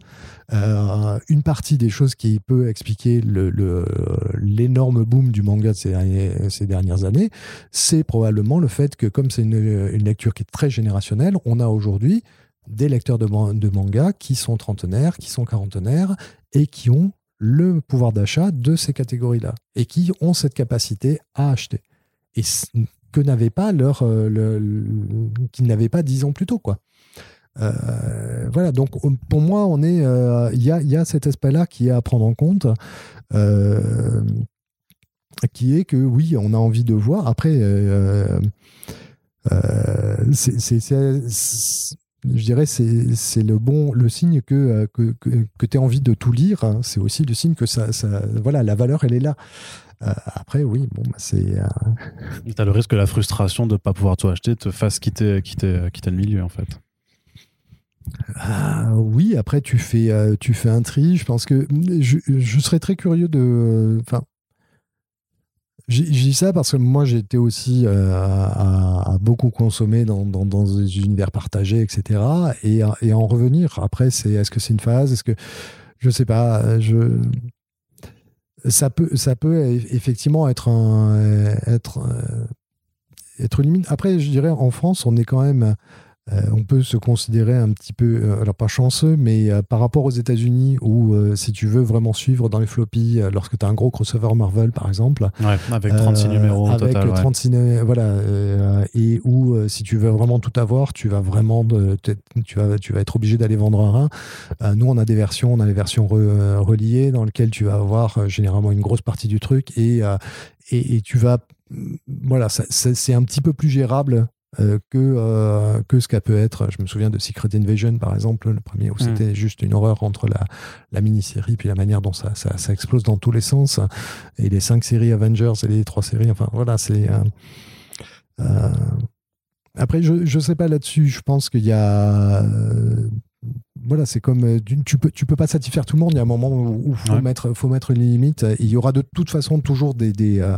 Euh, une partie des choses qui peut expliquer l'énorme le, boom du manga de ces, ces dernières années, c'est probablement le fait que, comme c'est une, une, lecture qui est très générationnelle, on a aujourd'hui des lecteurs de, de manga qui sont trentenaires, qui sont quarantenaires et qui ont le pouvoir d'achat de ces catégories-là et qui ont cette capacité à acheter. Et que euh, qu'ils n'avaient pas dix ans plus tôt, quoi. Euh, voilà, donc pour moi, on est, euh, il y, a, y, a, cet aspect-là qui est à prendre en compte, qui est que oui, on a envie de voir. Après, je dirais, c'est le bon, le signe que, que, que, tu as envie de tout lire. Hein. C'est aussi le signe que ça, voilà, la valeur, elle est là. Euh, après, oui, bon, bah, c'est. Euh, tu as le risque que la frustration de ne pas pouvoir tout acheter te fasse quitter, quitter, quitter le milieu, en fait. Ah, oui, après tu fais, euh, tu fais un tri. Je pense que je, je serais très curieux de. Enfin, je dis ça parce que moi j'étais aussi à, beaucoup consommer dans, dans, dans, des univers partagés, etc. Et, et en revenir. Après, c'est est-ce que c'est une phase? Est-ce que je sais pas Je ça peut, ça peut effectivement être un, être, euh, être limite. Après, je dirais, en France, on est quand même euh, on peut se considérer un petit peu, euh, alors pas chanceux, mais euh, par rapport aux États-Unis, où si tu veux vraiment suivre dans les floppies, lorsque tu as un gros crossover Marvel par exemple, avec 36 numéros, avec 36 voilà, et où si tu veux vraiment tout avoir, tu vas vraiment, tu vas, tu vas être obligé d'aller vendre un rein. nous, on a des versions, on a les versions reliées dans lesquelles tu vas avoir généralement une grosse partie du truc et, et, et tu vas voilà, c'est un petit peu plus gérable euh, que, euh, que ce qu'a peut être. Je me souviens de Secret Invasion, par exemple, le premier, où mm. c'était juste une horreur entre la, la mini-série puis la manière dont ça, ça, ça, explose dans tous les sens. Et les cinq séries Avengers et les trois séries, enfin voilà, c'est. Euh, après, je ne sais pas là-dessus. Je pense qu'il y a voilà, c'est comme euh, tu peux tu peux pas satisfaire tout le monde. Il y a un moment où faut mettre faut mettre une limite. Il y aura de toute façon toujours des euh,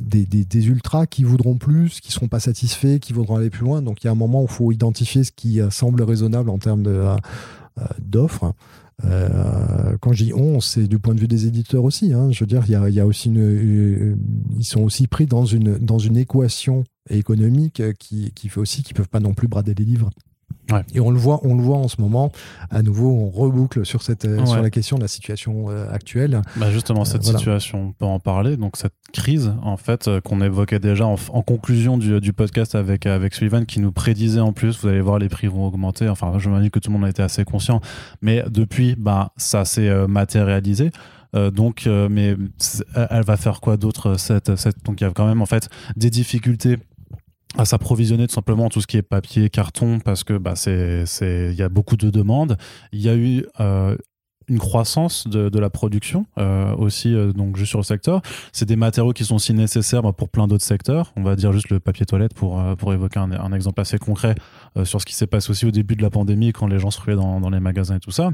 des, des, des, ultras qui voudront plus, qui seront pas satisfaits, qui voudront aller plus loin. Donc il y a un moment où il faut identifier ce qui euh, semble raisonnable en termes de d'offres. quand je dis on, c'est du point de vue des éditeurs aussi. Hein. Je veux dire, il y a, il y a aussi une, ils sont aussi pris dans une dans une équation économique qui, qui fait aussi qu'ils peuvent pas non plus brader les livres. Et on le voit, on le voit en ce moment. À nouveau, on reboucle sur cette euh, sur la question de la situation euh, actuelle. Bah justement, cette euh, situation, on peut en parler. Donc cette crise, en fait, qu'on évoquait déjà en, conclusion du, du, podcast avec avec Sullivan, qui nous prédisait en plus, vous allez voir, les prix vont augmenter. Enfin, je m'imagine que tout le monde a été assez conscient. Mais depuis, bah ça s'est matérialisé. donc, mais elle va faire quoi d'autre cette, cette, Donc, il y a quand même en fait des difficultés à s'approvisionner tout simplement tout ce qui est papier, carton, parce que bah, c'est, il y a beaucoup de demandes. Il y a eu euh, une croissance de, la production euh, aussi euh, donc juste sur le secteur. C'est des matériaux qui sont aussi nécessaires bah, pour plein d'autres secteurs. On va dire juste le papier toilette pour euh, pour évoquer un, exemple assez concret sur ce qui s'est passé aussi au début de la pandémie quand les gens se ruaient dans, les magasins et tout ça.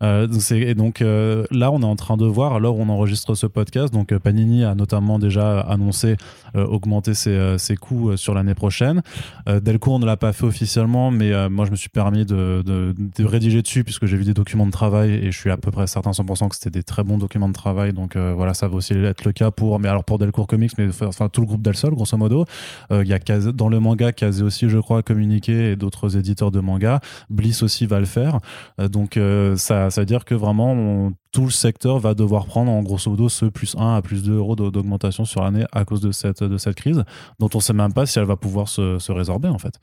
Et donc là on est en train de voir alors on enregistre ce podcast donc Panini a notamment déjà annoncé augmenter ses, coûts sur l'année prochaine. Delcourt ne l'a pas fait officiellement mais moi je me suis permis de, de, de rédiger dessus puisque j'ai vu des documents de travail et je suis à peu près certain 100% que c'était des très bons documents de travail. Donc euh, voilà, ça va aussi être le cas pour, mais alors pour Delcourt Comics, mais enfin tout le groupe Delsol, grosso modo. Euh, il y a dans le manga, Kazé aussi, je crois, communiqué et d'autres éditeurs de manga. Bliss aussi va le faire. Euh, donc ça, ça veut dire que vraiment tout le secteur va devoir prendre en grosso modo ce plus 1 à plus 2 euros d'augmentation sur l'année à cause de cette, de cette crise, dont on sait même pas si elle va pouvoir se résorber en fait.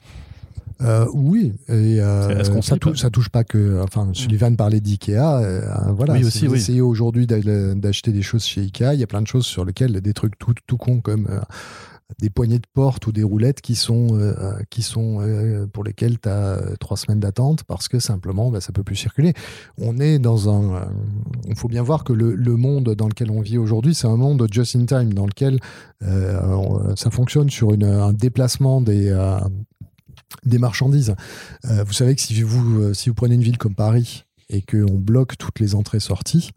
Euh, oui, et euh, ça, touche, ça touche pas que. Enfin, Sullivan parlait d'IKEA. Euh, voilà, oui, aussi, si vous essayez aujourd'hui d'acheter des choses chez IKEA, il y a plein de choses sur lesquelles des trucs tout, tout cons comme des poignées de porte ou des roulettes qui sont, qui sont pour lesquelles tu as trois semaines d'attente parce que simplement bah, ça peut plus circuler. On est dans un. Il faut bien voir que le, le, monde dans lequel on vit aujourd'hui, c'est un monde just in time dans lequel ça fonctionne sur une, un déplacement des des marchandises. Euh, vous savez que si vous, euh, si vous prenez une ville comme Paris et qu'on bloque toutes les entrées-sorties,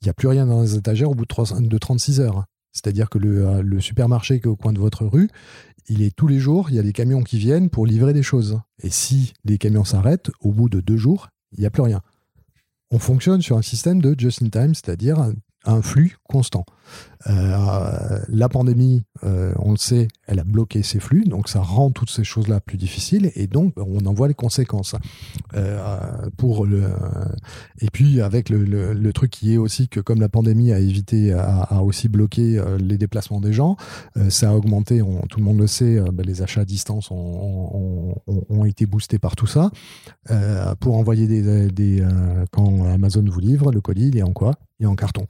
il n'y a plus rien dans les étagères au bout de, de 36 heures. C'est-à-dire que le, euh, le, supermarché qui est au coin de votre rue, il est tous les jours, il y a des camions qui viennent pour livrer des choses. Et si les camions s'arrêtent, au bout de deux jours, il n'y a plus rien. On fonctionne sur un système de just-in-time, c'est-à-dire un flux constant. Euh, la pandémie, euh, on le sait, elle a bloqué ces flux, donc ça rend toutes ces choses-là plus difficiles, et donc on en voit les conséquences. Euh, pour et puis avec le, truc qui est aussi que comme la pandémie a évité, a, aussi bloqué les déplacements des gens, ça a augmenté, tout le monde le sait, ben, les achats à distance ont, ont, été boostés par tout ça. pour envoyer des, des quand Amazon vous livre, le colis, il est en quoi? Il est en carton.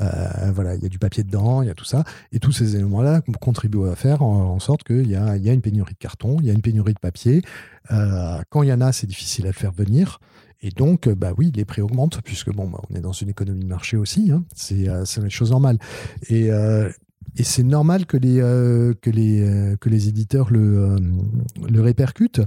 Euh, voilà, il y a du papier dedans, il y a tout ça. Et tous ces éléments-là contribuent à faire en, sorte qu'il y y a, une pénurie de carton, il y a une pénurie de papier. Euh, quand il y en a, c'est difficile à le faire venir. Et donc, bah oui, les prix augmentent, puisque bon, bah, on est dans une économie de marché aussi. Hein. C'est euh, une chose normale. Et, et c'est normal que les, que, les, que les éditeurs le, le répercutent.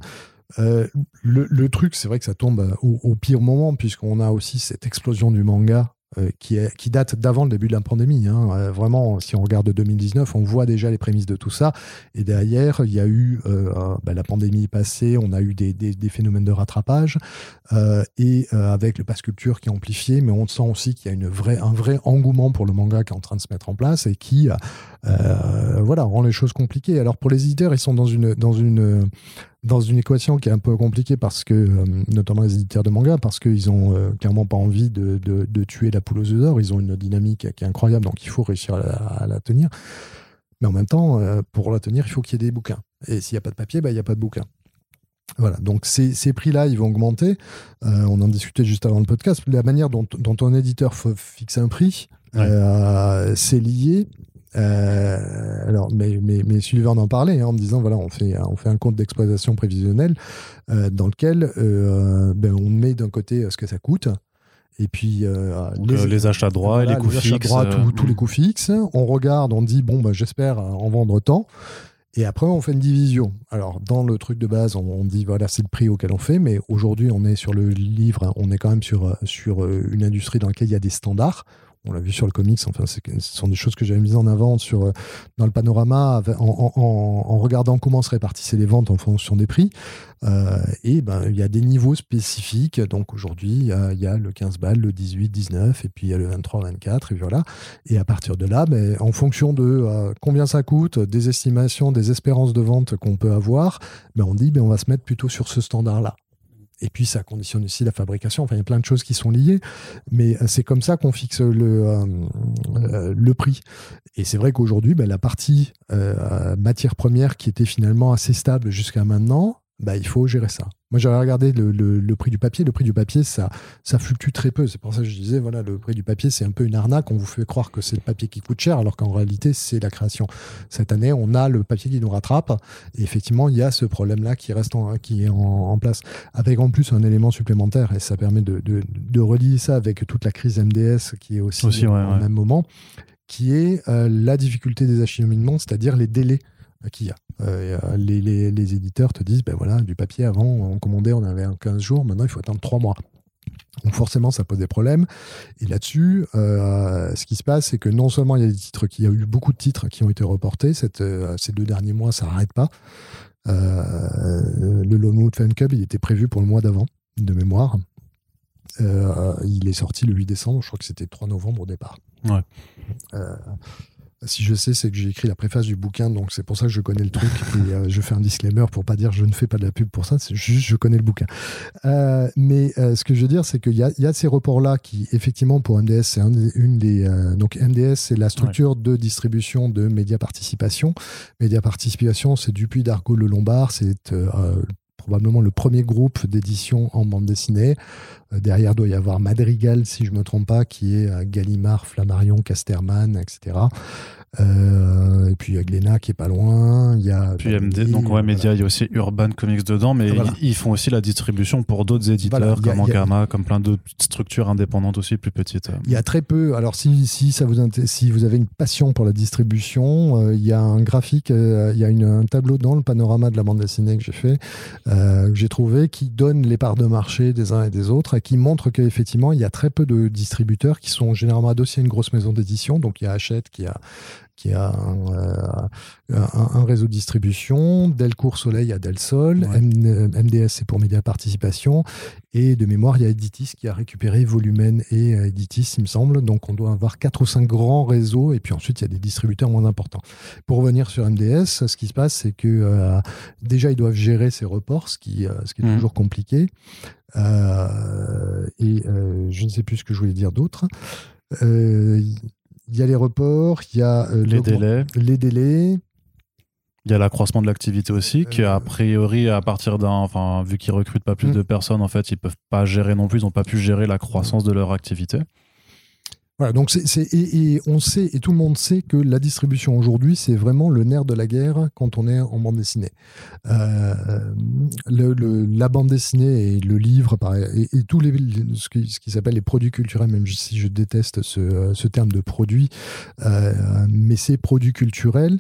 le, le, truc, c'est vrai que ça tombe au, pire moment, puisqu'on a aussi cette explosion du manga euh, qui, est, qui date d'avant le début de la pandémie. Hein. Euh, vraiment, si on regarde 2019, on voit déjà les prémices de tout ça. Et derrière, il y a eu euh, bah, la pandémie passée, on a eu des, des, des phénomènes de rattrapage, et avec le pass culture qui est amplifié, mais on sent aussi qu'il y a une vraie, un vrai engouement pour le manga qui est en train de se mettre en place et qui voilà, rend les choses compliquées. Alors pour les éditeurs, ils sont dans une, dans une dans une équation qui est un peu compliquée parce que, euh, notamment les éditeurs de manga, parce qu'ils ont euh, clairement pas envie de, de, tuer la poule aux œufs d'or. Ils ont une dynamique qui est incroyable, donc il faut réussir à la, tenir. Mais en même temps, euh, pour la tenir, il faut qu'il y ait des bouquins. Et s'il n'y a pas de papier, bah, il n'y a pas de bouquins. Voilà, donc ces, ces prix-là, ils vont augmenter. on en discutait juste avant le podcast. La manière dont, dont un éditeur fixe un prix, c'est lié euh, alors, mais, mais, mais Sullivan en parlait hein, en me disant voilà, on fait, on fait un compte d'exploitation prévisionnelle euh, dans lequel euh, ben, on met d'un côté ce que ça coûte. Et puis les, les, achats droits et les coûts fixes. Droits, tous les coûts fixes. On regarde, on dit bon, ben, j'espère en vendre tant. Et après, on fait une division. Alors, dans le truc de base, on, dit voilà, c'est le prix auquel on fait, mais aujourd'hui, on est sur le livre, on est quand même sur, sur une industrie dans laquelle il y a des standards on l'a vu sur le comics, enfin, ce sont des choses que j'avais mises en avant euh, dans le panorama en, regardant comment se répartissaient les ventes en fonction des prix. Euh, et ben, il y a des niveaux spécifiques. Donc aujourd'hui, il y, a le 15 balles, le 18, 19, et puis il y a le 23, 24, et voilà. Et à partir de là, ben, en fonction de euh, combien ça coûte, des estimations, des espérances de vente qu'on peut avoir, ben, on dit ben, on va se mettre plutôt sur ce standard-là. Et puis, ça conditionne aussi la fabrication. Enfin, il y a plein de choses qui sont liées. Mais euh, c'est comme ça qu'on fixe le, euh, euh, prix. Et c'est vrai qu'aujourd'hui, ben, la partie matière première qui était finalement assez stable jusqu'à maintenant, bah, il faut gérer ça. Moi, j'avais regardé le, le, prix du papier. Le prix du papier, ça, ça fluctue très peu. C'est pour ça que je disais, voilà, le prix du papier, c'est un peu une arnaque. On vous fait croire que c'est le papier qui coûte cher, alors qu'en réalité, c'est la création. Cette année, on a le papier qui nous rattrape. Et effectivement, il y a ce problème-là qui reste en, qui est en, place. Avec en plus un élément supplémentaire, et ça permet de, de, de relier ça avec toute la crise MDS qui est aussi, au même moment, qui est euh, la difficulté des acheminements, c'est-à-dire les délais qu'il y a. Euh, les, les, les, éditeurs te disent, ben voilà, du papier avant, on commandait, on avait 15 jours, maintenant il faut attendre 3 mois. Donc forcément, ça pose des problèmes. Et là-dessus, euh, ce qui se passe, c'est que non seulement il y a des titres, qu'il y a eu beaucoup de titres qui ont été reportés cette, euh, ces deux derniers mois, ça n'arrête pas. le Lone Fan Club, il était prévu pour le mois d'avant, de mémoire. il est sorti le 8 décembre, je crois que c'était 3 novembre au départ. Ouais. Si je sais, c'est que j'ai écrit la préface du bouquin, donc c'est pour ça que je connais le truc. et euh, je fais un disclaimer pour pas dire je ne fais pas de la pub pour ça, c'est juste je connais le bouquin. Euh, mais euh, ce que je veux dire, c'est qu'il y, y a, ces reports-là qui, effectivement, pour MDS, c'est une des. donc MDS, c'est la structure de distribution de médias participation. Média participation, c'est Dupuis, d'Argo, Le Lombard, c'est probablement le premier groupe d'édition en bande dessinée. derrière doit y avoir Madrigal, si je ne me trompe pas, qui est Gallimard, Flammarion, Casterman, etc. Euh, et puis il y a Glénat qui est pas loin. Il y a puis MD, donc ouais, média, il y a aussi Urban Comics dedans, mais ils, font aussi la distribution pour d'autres éditeurs comme Ankama, comme plein d'autres structures indépendantes aussi plus petites. Il y a très peu. Alors si, si ça vous si vous avez une passion pour la distribution, euh, il y a un graphique, euh, il y a une, un tableau dans le panorama de la bande dessinée que j'ai fait, que j'ai trouvé, qui donne les parts de marché des uns et des autres et qui montre qu'effectivement il y a très peu de distributeurs qui sont généralement adossés à une grosse maison d'édition. Donc il y a Hachette qui a qui a un, un, réseau de distribution. Delcourt Soleil a Delsol. MDS, c'est pour Média Participation. Et de mémoire, il y a Editis qui a récupéré Volumen et Editis, il me semble. Donc, on doit avoir quatre ou cinq grands réseaux. Et puis ensuite, il y a des distributeurs moins importants. Pour revenir sur MDS, ce qui se passe, c'est que déjà, ils doivent gérer ces reports, ce qui, ce qui est mmh. toujours compliqué. et je ne sais plus ce que je voulais dire d'autre. Il y a les reports, il y a les délais. Les délais. Il y a l'accroissement de l'activité aussi, qui a priori, à partir d'un, enfin, vu qu'ils recrutent pas plus mm. de personnes, en fait, ils peuvent pas gérer non plus, ils n'ont pas pu gérer la croissance de leur activité. Donc c'est, et, on sait, et tout le monde sait que la distribution aujourd'hui, c'est vraiment le nerf de la guerre quand on est en bande dessinée. Euh, la bande dessinée et le livre, et, et tous les, ce qui, s'appelle les produits culturels, même si je déteste ce, terme de produit, euh, mais ces produits culturels,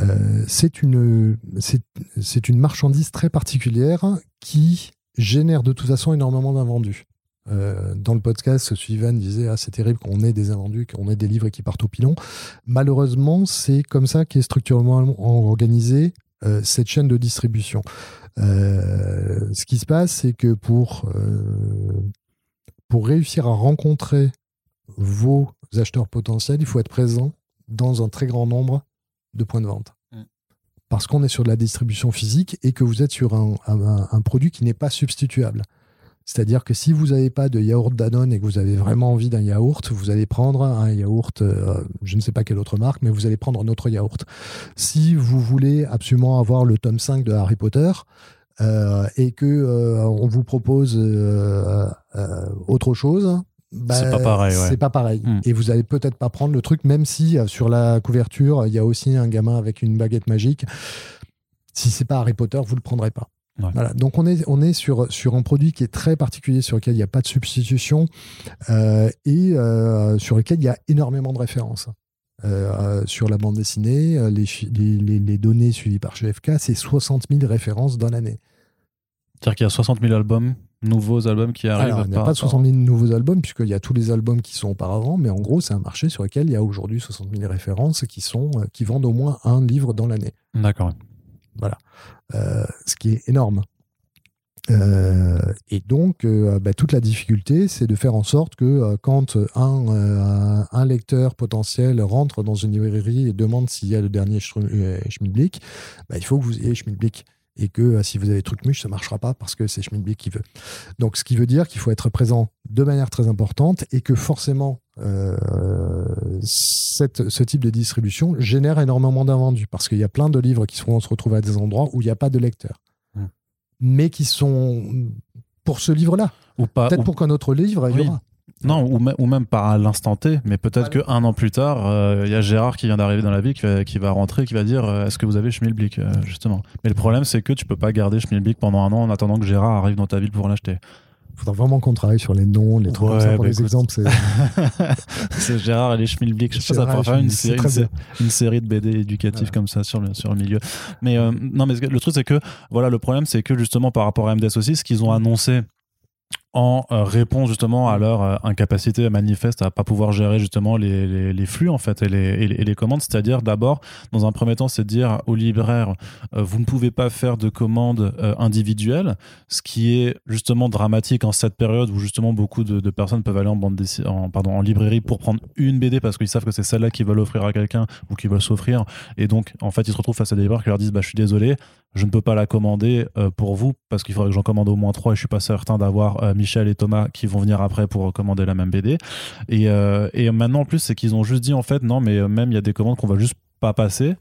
euh, c'est une, c'est une marchandise très particulière qui génère de toute façon énormément d'invendus. Euh, dans le podcast, Suivan disait ah, c'est terrible qu'on ait des invendus, qu'on ait des livres qui partent au pilon. Malheureusement, c'est comme ça qu'est structurellement organisée euh, cette chaîne de distribution. Euh, ce qui se passe, c'est que pour, pour réussir à rencontrer vos acheteurs potentiels, il faut être présent dans un très grand nombre de points de vente. Mm. Parce qu'on est sur de la distribution physique et que vous êtes sur un produit qui n'est pas substituable. C'est-à-dire que si vous n'avez pas de yaourt Danone et que vous avez vraiment envie d'un yaourt, vous allez prendre un yaourt, euh, je ne sais pas quelle autre marque, mais vous allez prendre un autre yaourt. Si vous voulez absolument avoir le tome 5 de Harry Potter, euh, et que euh, on vous propose autre chose, bah, c'est pas pareil. C'est pas pareil. Hmm. Et vous allez peut-être pas prendre le truc, même si sur la couverture il y a aussi un gamin avec une baguette magique. Si c'est pas Harry Potter, vous le prendrez pas. Voilà. Donc on est, on est sur, sur un produit qui est très particulier, sur lequel il n'y a pas de substitution euh, et euh, sur lequel il y a énormément de références. Euh, sur la bande dessinée, les, les, les, données suivies par GFK, c'est 60 000 références dans l'année. C'est-à-dire qu'il y a 60 000 albums, nouveaux albums qui arrivent Alors, Il n'y a pas 60 000 nouveaux albums, puisqu'il y a tous les albums qui sont auparavant, mais en gros, c'est un marché sur lequel il y a aujourd'hui 60 000 références qui, sont, qui vendent au moins un livre dans l'année. D'accord. Voilà. Euh, ce qui est énorme. Euh, et donc, euh, bah, toute la difficulté, c'est de faire en sorte que quand un, lecteur potentiel rentre dans une librairie et demande s'il y a le dernier Schmidblick, bah, il faut que vous ayez Schmidblick. Et que si vous avez Trucmuche, ça ne marchera pas parce que c'est Schmidblick qui veut. Donc, ce qui veut dire qu'il faut être présent de manière très importante et que forcément, cette, ce type de distribution génère énormément d'invendus parce qu'il y a plein de livres qui vont se retrouver à des endroits où il n'y a pas de lecteurs, hmm. mais qui sont pour ce livre-là. Ou pas. Peut-être pour qu'un autre livre, il y aura. Non, ou, ou, même pas à l'instant T, mais peut-être qu'un an plus tard, euh, il y a Gérard qui vient d'arriver dans la vie, qui va, qui va rentrer, qui va dire euh, Est-ce que vous avez Schmilblick euh, Justement? Mais le problème, c'est que tu peux pas garder Schmilblick pendant un an en attendant que Gérard arrive dans ta ville pour l'acheter faudra vraiment qu'on travaille sur les noms, les trucs comme ça pour bah les exemples. [laughs] C'est Gérard et les Schmilblick. Je sais pas, ça pourrait faire une, série, une, série de BD éducatifs comme ça sur le, sur le milieu. Mais euh, non, mais le truc, c'est que, voilà, le problème, c'est que justement, par rapport à MDS aussi, ce qu'ils ont annoncé en euh, réponse justement à leur euh, incapacité manifeste à pas pouvoir gérer justement les, les, les flux en fait et les, et les commandes. C'est-à-dire d'abord dans un premier temps c'est dire aux libraires euh, vous ne pouvez pas faire de commandes individuelles ce qui est justement dramatique en cette période où justement beaucoup de, de personnes peuvent aller en bande en, pardon en librairie pour prendre une BD parce qu'ils savent que c'est celle-là qu'ils veulent offrir à quelqu'un ou qu'ils veulent s'offrir. Et donc en fait ils se retrouvent face à des libraires qui leur disent bah je suis désolé je ne peux pas la commander pour vous parce qu'il faudrait que j'en commande au moins trois et je suis pas certain d'avoir Michel et Thomas qui vont venir après pour commander la même BD. Et, euh, et maintenant, en plus, c'est qu'ils ont juste dit en fait, non, mais euh, même il y a des commandes qu'on va juste pas passer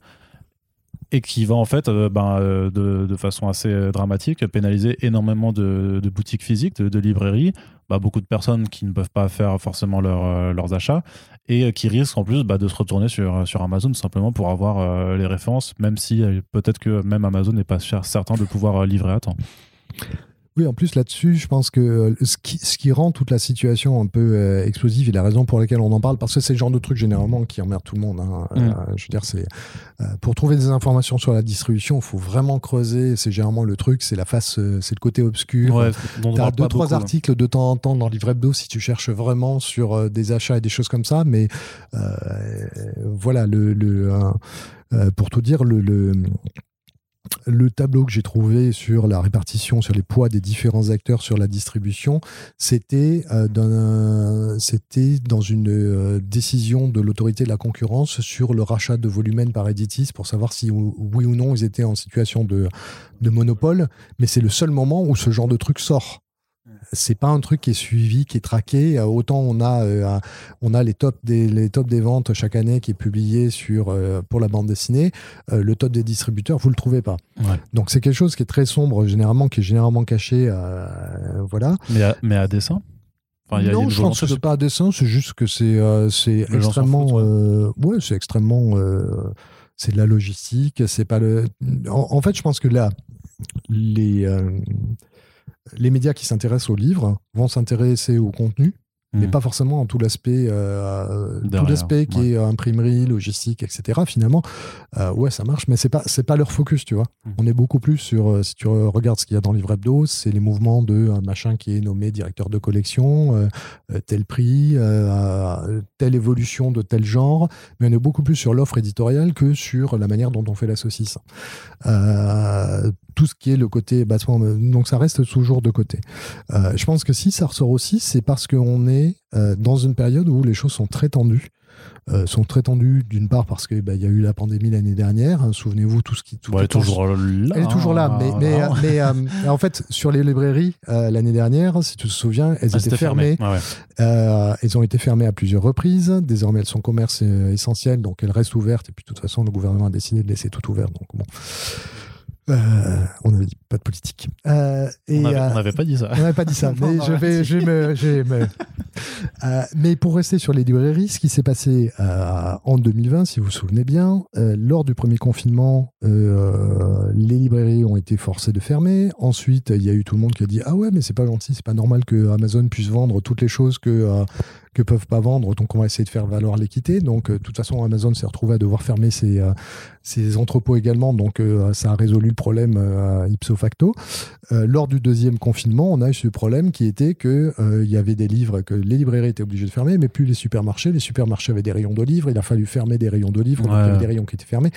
et qui va en fait euh, ben, de, de, façon assez dramatique pénaliser énormément de, de boutiques physiques, de, librairies, bah, beaucoup de personnes qui ne peuvent pas faire forcément leur, leurs achats et qui risquent en plus bah, de se retourner sur, sur Amazon simplement pour avoir les références, même si peut-être que même Amazon n'est pas certain de pouvoir livrer à temps. Oui, en plus là-dessus, je pense que euh, ce qui, ce qui rend toute la situation un peu euh, explosive et la raison pour laquelle on en parle, parce que c'est le genre de truc généralement qui emmerde tout le monde. hein. Mm. Euh, je veux dire, c'est euh, pour trouver des informations sur la distribution, il faut vraiment creuser. C'est généralement le truc, c'est la face, c'est le côté obscur. Ouais, T'as deux trois beaucoup, hein. articles de temps en temps dans livre hebdo si tu cherches vraiment sur des achats et des choses comme ça, mais voilà le, le pour tout dire le, le le tableau que j'ai trouvé sur la répartition, sur les poids des différents acteurs sur la distribution, c'était euh, dans une euh, décision de l'autorité de la concurrence sur le rachat de Volumen par Editis pour savoir si ou- oui ou non ils étaient en situation de monopole. Mais c'est le seul moment où ce genre de truc sort. C'est pas un truc qui est suivi, qui est traqué. Euh, Autant on a, euh, on a les tops des, les tops des ventes chaque année qui est publié sur, euh, pour la bande dessinée. Euh, le top des distributeurs, vous le trouvez pas. Ouais. Donc c'est quelque chose qui est très sombre, généralement, qui est généralement caché. voilà. Mais à, mais à dessin Enfin, non, je pense que c'est pas à dessin, c'est juste que c'est euh, extrêmement. foutent, ouais. euh, ouais, c'est extrêmement. euh, c'est de la logistique, c'est pas le. En, en fait, je pense que là, les. Les médias qui s'intéressent aux livres vont s'intéresser au contenu, mais Mm. pas forcément à tout l'aspect euh, tout Derrière, l'aspect qui ouais. est imprimerie, logistique, etc. Finalement, euh, ouais, ça marche, mais c'est pas c'est pas leur focus, tu vois. Mm. On est beaucoup plus sur euh, si tu regardes ce qu'il y a dans le livre hebdo, c'est les mouvements de un machin qui est nommé directeur de collection, euh, tel prix, telle évolution de tel genre, mais on est beaucoup plus sur l'offre éditoriale que sur la manière dont on fait la saucisse. Tout ce qui est le côté bassement, donc ça reste toujours de côté. Euh, je pense que si ça ressort aussi, c'est parce qu'on est euh, dans une période où les choses sont très tendues. Euh, sont très tendues d'une part parce qu'il bah, y a eu la pandémie l'année dernière. hein, Souvenez-vous tout ce qui. tout Ouais, elle est toujours là. elle est toujours là, mais, mais, mais, euh, en fait, sur les librairies, l'année dernière, si tu te souviens, elles Ah, étaient fermées. Ouais, elles ont été fermées à plusieurs reprises. Désormais, elles sont commerce essentiel, donc elles restent ouvertes. Et puis, de toute façon, le gouvernement a décidé de laisser tout ouvert. Donc, bon. Euh, on avait dit pas de politique. Euh, et, On avait- euh, n'avait pas dit ça. on n'avait pas dit ça, [laughs] mais je vais, je vais me. je me- [laughs] mais pour rester sur les librairies, ce qui s'est passé en 2020, si vous vous souvenez bien, lors du premier confinement, les librairies ont été forcées de fermer. Ensuite, il y a eu tout le monde qui a dit Ah ouais, mais c'est pas gentil, c'est pas normal que Amazon puisse vendre toutes les choses que. Que peuvent pas vendre, donc on va essayer de faire valoir l'équité. Donc, euh, de toute façon, Amazon s'est retrouvé à devoir fermer ses, euh, ses entrepôts également, donc euh, ça a résolu le problème ipso facto. Lors du deuxième confinement, on a eu ce problème qui était que il y avait des livres que les librairies étaient obligées de fermer, mais plus les supermarchés. Les supermarchés avaient des rayons de livres, il a fallu fermer des rayons de livres, donc il y avait des rayons qui étaient fermés.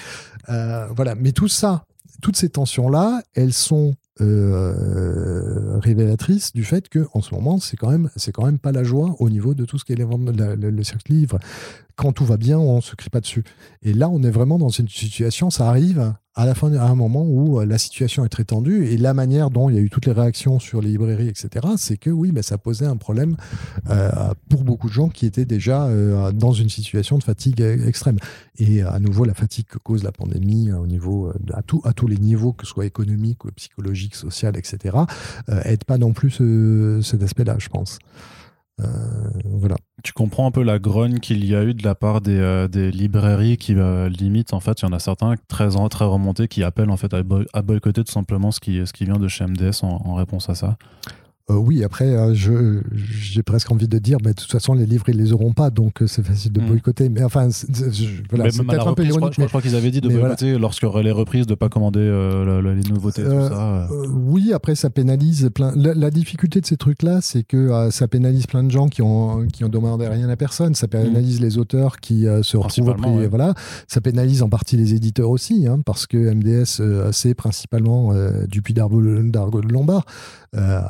Voilà, mais tout ça, toutes ces tensions-là, elles sont euh, révélatrices du fait que en ce moment, c'est quand même, c'est quand même pas la joie au niveau de tout ce qui est la- le, le cercle livre. Quand tout va bien, on se crie pas dessus. Et là, on est vraiment dans une situation, ça arrive à la fin, à un moment où euh, la situation est très tendue et la manière dont il y a eu toutes les réactions sur les librairies, etc., c'est que oui, ben, ça posait un problème euh, pour beaucoup de gens qui étaient déjà euh, dans une situation de fatigue extrême. Et à nouveau, la fatigue que cause la pandémie au niveau, à, à tous les niveaux, que ce soit économique, psychologique, social, etc., aide pas non plus ce- cet aspect-là, je pense. Euh. Tu comprends un peu la grogne qu'il y a eu de la part des, euh, librairies qui euh, limitent. En fait, il y en a certains très, remontés qui appellent en fait à, boy- à boycotter tout simplement ce qui, ce qui vient de chez MDS en réponse à ça. Euh, oui, après, je- j'ai presque envie de dire, mais de toute façon, les livres, ils les auront pas, donc euh, c'est facile de Mm. boycotter. Mais enfin, c'est- c'est- je- voilà, Mais c'est peut-être un peu reprise, je crois, ironique. je crois qu'ils avaient dit de voilà. boycotter y aurait les reprises, de ne pas commander euh, le- le- les nouveautés, Euh, tout ça. Oui, après ça pénalise plein. La, la difficulté de ces trucs-là, c'est que ça pénalise plein de gens qui ont qui ont demandé rien à personne. Ça pénalise les auteurs qui se retrouvent Principalement, pris- ouais. voilà. Ça pénalise en partie les éditeurs aussi, hein, parce que MDS c'est principalement du Puy d'Argo Lombard, euh,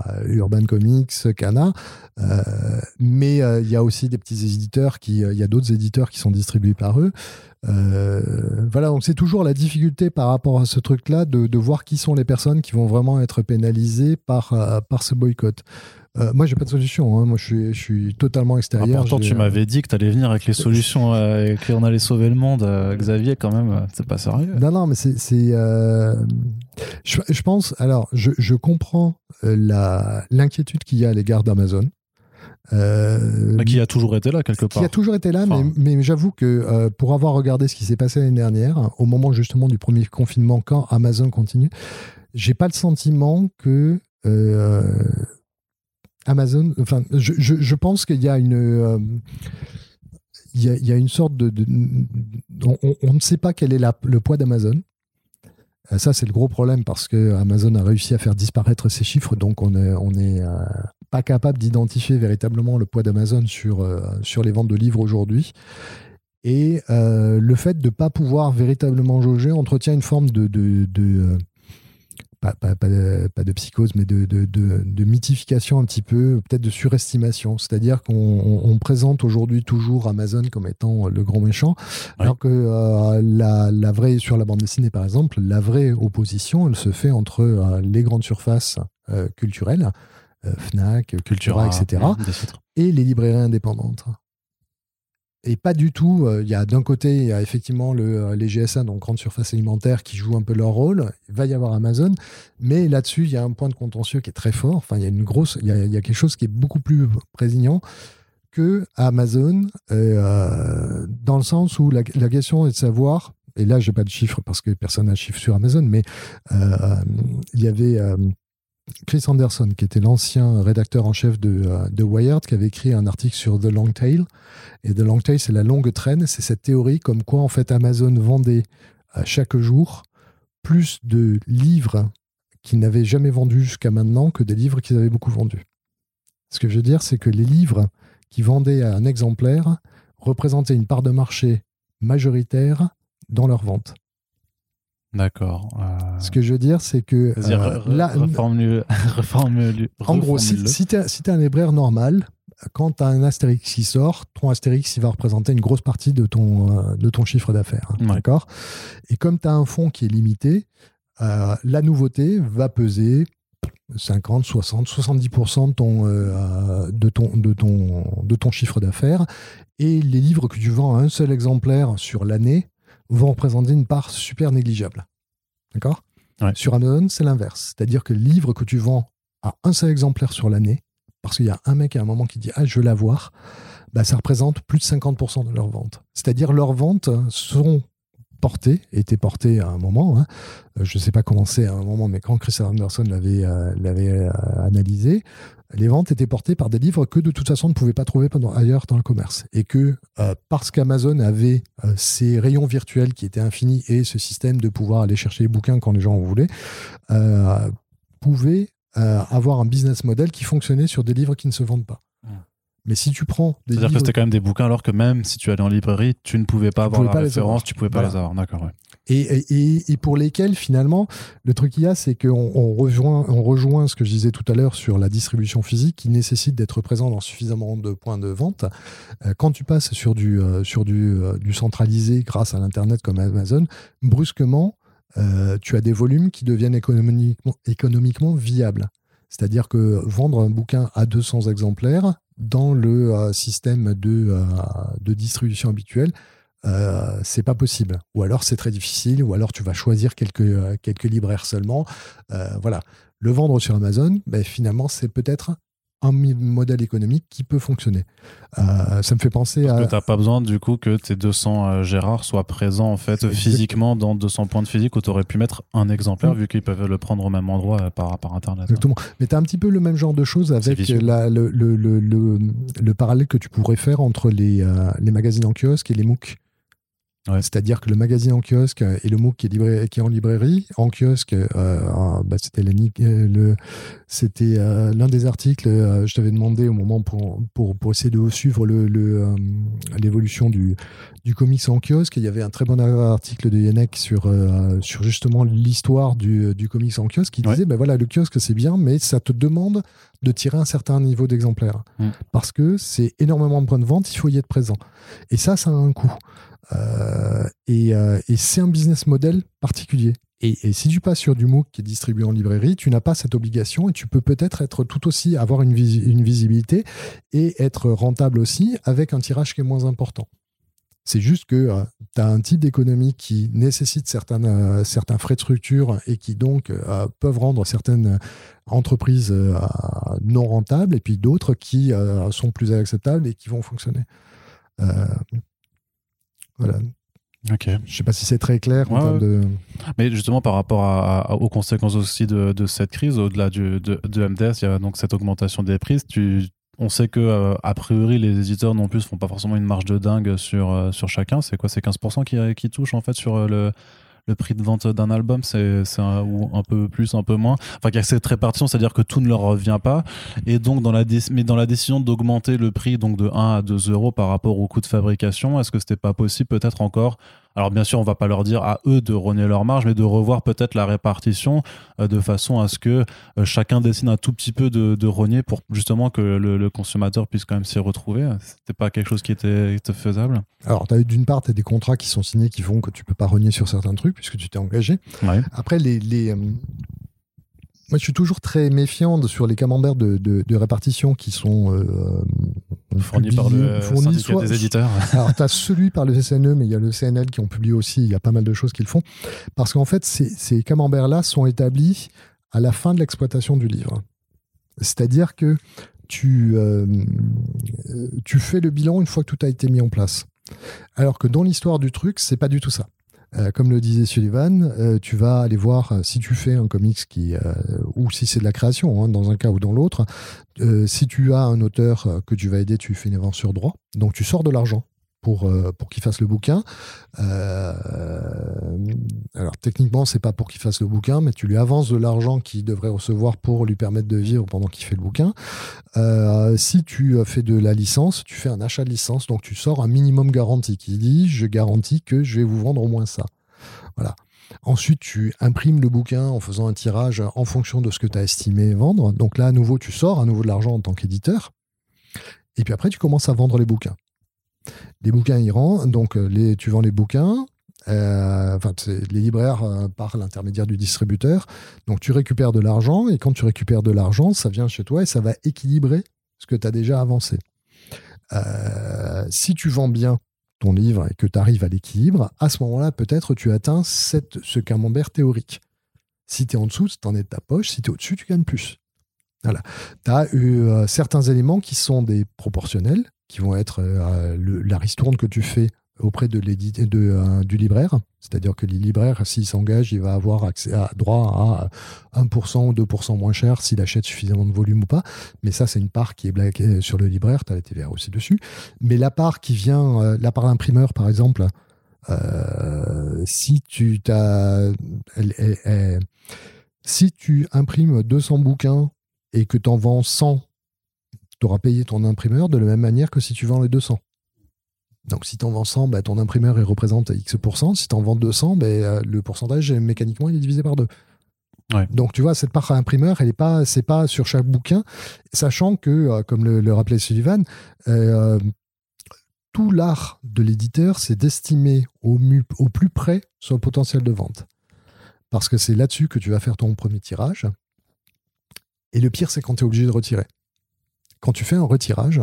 Urban Comics, Cana. Euh, mais euh, il y a aussi des petits éditeurs qui, euh, il y a d'autres éditeurs qui sont distribués par eux. Euh, voilà, donc c'est toujours la difficulté par rapport à ce truc-là de, voir qui sont les personnes qui vont vraiment être pénalisées par ce boycott. Euh, moi, j'ai pas de solution. hein. Moi, je suis, je suis totalement Ah, extérieur. pourtant, J'ai, tu euh, m'avais dit que tu allais venir avec les solutions euh, et qu'on allait sauver le monde. euh, Xavier, quand même, euh, c'est pas sérieux. Non, non, mais c'est. euh, je, je pense. Alors, je, je comprends euh, la- l'inquiétude qu'il y a à l'égard d'Amazon. Euh, Qui a toujours été là, quelque qui part. a toujours été là, Enfin. mais, mais j'avoue que euh, pour avoir regardé ce qui s'est passé l'année dernière, au moment justement du premier confinement, quand Amazon continue, j'ai pas le sentiment que Amazon, enfin, je, pense qu'il y a une, une sorte de, on, ne sait pas quel est le poids d'Amazon. Ça, c'est le gros problème parce que Amazon a réussi à faire disparaître ses chiffres, donc on n'est est pas capable d'identifier véritablement le poids d'Amazon sur, les ventes de livres aujourd'hui. Et le fait de ne pas pouvoir véritablement jauger entretient une forme de pas, de, psychose, mais de, mythification un petit peu, peut-être de surestimation. C'est-à-dire qu'on présente aujourd'hui toujours Amazon comme étant le grand méchant, alors que euh, la, vraie, sur la bande dessinée par exemple, la vraie opposition, elle se fait entre euh, les grandes surfaces euh, culturelles, Fnac, Cultura, etc., et les librairies indépendantes et pas du tout. Euh, il y a d'un côté, il y a effectivement euh, les GSA, donc grande surface alimentaire, qui jouent un peu leur rôle. Il va y avoir Amazon, mais là-dessus, il y a un point de contentieux qui est très fort. Enfin, il y a une grosse, il y a, quelque chose qui est beaucoup plus présignant que Amazon, euh, dans le sens où la, question est de savoir. Et là, j'ai pas de chiffres parce que personne n'a de chiffres sur Amazon, mais il y avait Chris Anderson, qui était l'ancien rédacteur en chef de, de, Wired, qui avait écrit un article sur The Long Tail. Et The Long Tail, c'est la longue traîne. C'est cette théorie comme quoi, en fait, Amazon vendait à euh, chaque jour plus de livres qu'ils n'avaient jamais vendus jusqu'à maintenant que des livres qu'ils avaient beaucoup vendus. Ce que je veux dire, c'est que les livres qui vendaient à un exemplaire représentaient une part de marché majoritaire dans leur vente. D'accord. Euh, Ce que je veux dire, c'est que. Euh, [laughs] en gros, si, si tu es, un libraire normal, quand tu as un Astérix qui sort, ton Astérix il va représenter une grosse partie de ton, euh, de ton chiffre d'affaires. D'accord? Et comme tu as un fonds qui est limité, la nouveauté va peser 50, 60, 70% de ton, de, ton, de, ton, de ton chiffre d'affaires. Et les livres que tu vends à un seul exemplaire sur l'année vont représenter une part super négligeable. D'accord? Sur Amazon, c'est l'inverse. C'est-à-dire que le livre que tu vends à un seul exemplaire sur l'année, parce qu'il y a un mec à un moment qui dit Ah, je veux l'avoir, bah, ça représente plus de 50% de leurs ventes. C'est-à-dire leurs ventes seront portées, étaient portées à un moment. Hein. Euh, je ne sais pas comment c'est à un moment, mais quand Chris Anderson l'avait euh, euh, analysé, les ventes étaient portées par des livres que de toute façon on ne pouvait pas trouver ailleurs dans le commerce. Et que parce qu'Amazon avait euh, ces rayons virtuels qui étaient infinis et ce système de pouvoir aller chercher les bouquins quand les gens en voulaient, euh, pouvait avoir un business model qui fonctionnait sur des livres qui ne se vendent pas. Mais si tu prends des C'est-à-dire que c'était quand même des bouquins alors que même si tu allais en librairie, tu ne pouvais pas avoir la référence, tu pouvais pas les avoir. D'accord, ouais et, pour lesquels finalement le truc qu'il y a c'est qu'on on rejoint, on rejoint ce que je disais tout à l'heure sur la distribution physique qui nécessite d'être présent dans suffisamment de points de vente. Euh, quand tu passes sur du, euh, sur du, euh, du centralisé grâce à l'internet comme Amazon, brusquement tu as des volumes qui deviennent économiquement, économiquement viables. C'est-à-dire que vendre un bouquin à 200 exemplaires dans le système de, de distribution habituel, euh, c'est pas possible. Ou alors c'est très difficile, ou alors tu vas choisir quelques, euh, libraires seulement. Euh, voilà. Le vendre sur Amazon, ben, finalement, c'est peut-être un modèle économique qui peut fonctionner. ça me fait penser Parce à. Que tu n'as pas besoin du coup que tes 200 Gérard soient présents en fait physiquement dans 200 points de physique où tu aurais pu mettre un exemplaire mm. vu qu'ils peuvent le prendre au même endroit par, par internet. Exactement. Mais tu as un petit peu le même genre de choses avec le, le, le, le, parallèle que tu pourrais faire entre les, les magazines en kiosque et les MOOC. C'est-à-dire que le magazine en kiosque et le MOOC qui est, qui est en librairie, en kiosque, euh, bah, c'était euh, le, c'était euh, l'un des articles. je t'avais demandé au moment pour, pour, pour essayer de suivre le, l'évolution du, du comics en kiosque. Il y avait un très bon article de Yannick sur, sur justement l'histoire du, du comics en kiosque qui disait ben voilà, le kiosque c'est bien, mais ça te demande de tirer un certain niveau d'exemplaires. Mm. Parce que c'est énormément de points de vente, il faut y être présent. Et ça, ça a un coût. Euh, euh, et, c'est un business model particulier. Et, si tu passes sur du MOOC qui est distribué en librairie, tu n'as pas cette obligation et tu peux peut-être être tout aussi, avoir une, visibilité et être rentable aussi avec un tirage qui est moins important. C'est juste que euh, tu as un type d'économie qui nécessite certains, certains frais de structure et qui donc peuvent rendre certaines entreprises non rentables et puis d'autres qui sont plus acceptables et qui vont fonctionner. Voilà. Ok. Je sais pas si c'est très clair en termes de. Mais justement, par rapport à- à- aux conséquences aussi de, de cette crise, au-delà du- de, de MDS, il y a donc cette augmentation des prix. Tu, on sait que, euh, a priori, les éditeurs non plus font pas forcément une marge de dingue sur, euh, sur chacun. C'est quoi? C'est 15% qui, qui touchent en fait sur euh, le, le prix de vente d'un album C'est un, peu plus, un peu moins Enfin, qu'il y a cette répartition, c'est-à-dire que tout ne leur revient pas. Et donc, dans la, mais dans la décision d'augmenter le prix donc de 1 à 2 euros par rapport au coût de fabrication, est-ce que c'était pas possible peut-être encore alors bien sûr, on va pas leur dire à eux de rogner leur marge, mais de revoir peut-être la répartition euh, de façon à ce que euh, chacun décide un tout petit peu de, de rogner pour justement que le, le consommateur puisse quand même s'y retrouver. C'était pas quelque chose qui était, faisable. Alors, eu d'une part, tu as des contrats qui sont signés qui font que tu peux pas renier sur certains trucs puisque tu t'es engagé. Ouais. Après, les, les, euh, moi, je suis toujours très méfiant sur les camemberts de, de, de répartition qui sont euh, Fourni par publiés- le fournis syndicat soit- des éditeurs. [laughs] Alors, tu as celui par le SNE, mais il y a le CNL qui ont publié aussi. Il y a pas mal de choses qu'ils font. Parce qu'en fait, ces, ces camemberts-là sont établis à la fin de l'exploitation du livre. C'est-à-dire que tu, euh, euh, tu fais le bilan une fois que tout a été mis en place. Alors que dans l'histoire du truc, c'est pas du tout ça. Euh, comme le disait Sullivan, euh, tu vas aller voir euh, si tu fais un comics qui, ou si c'est de la création, hein, dans un cas ou dans l'autre. si tu as un auteur que tu vas aider, tu fais une avance sur droit. Donc tu sors de l'argent pour, euh, pour qu'il fasse le bouquin. Euh, alors techniquement, c'est pas pour qu'il fasse le bouquin, mais tu lui avances de l'argent qu'il devrait recevoir pour lui permettre de vivre pendant qu'il fait le bouquin. Euh, si tu fais de la licence, tu fais un achat de licence, donc tu sors un minimum garanti qui dit je garantis que je vais vous vendre au moins ça. Voilà. Ensuite, tu imprimes le bouquin en faisant un tirage en fonction de ce que tu as estimé vendre. Donc là, à nouveau, tu sors à nouveau de l'argent en tant qu'éditeur. Et puis après, tu commences à vendre les bouquins. Les bouquins iront, donc euh, tu vends les bouquins. euh, les libraires euh, par l'intermédiaire du distributeur. Donc tu récupères de l'argent et quand tu récupères de l'argent, ça vient chez toi et ça va équilibrer ce que tu as déjà avancé. Si tu vends bien ton livre et que tu arrives à l'équilibre, à ce moment-là, peut-être tu atteins ce camembert théorique. Si tu es en dessous, tu en es de ta poche. Si tu es au-dessus, tu gagnes plus. Voilà. Tu as eu certains éléments qui sont des proportionnels, qui vont être euh, le- la ristourne que tu fais auprès de euh, du libraire. C'est-à-dire que les libraires, s'il s'engage, il va avoir accès à, droit à 1% ou 2% moins cher s'il achète suffisamment de volume ou pas. Mais ça, c'est une part qui est blaguée sur le libraire. Tu as la TVA aussi dessus. Mais la part qui vient, euh, la part d'imprimeur, par exemple, euh, si tu si tu imprimes 200 bouquins et que tu en vends 100, tu auras payé ton imprimeur de la même manière que si tu vends les 200. Donc si tu en vends 100, bah, ton imprimeur il représente X%. Si tu en vends 200, bah, euh, le pourcentage mécaniquement il est divisé par deux. Ouais. Donc tu vois, cette part à imprimeur, elle est pas, c'est pas sur chaque bouquin, sachant que, euh, comme le, le rappelait Sullivan, euh, tout l'art de l'éditeur, c'est d'estimer au, au plus près son potentiel de vente. Parce que c'est là-dessus que tu vas faire ton premier tirage. Et le pire, c'est quand tu es obligé de retirer. Quand tu fais un retirage,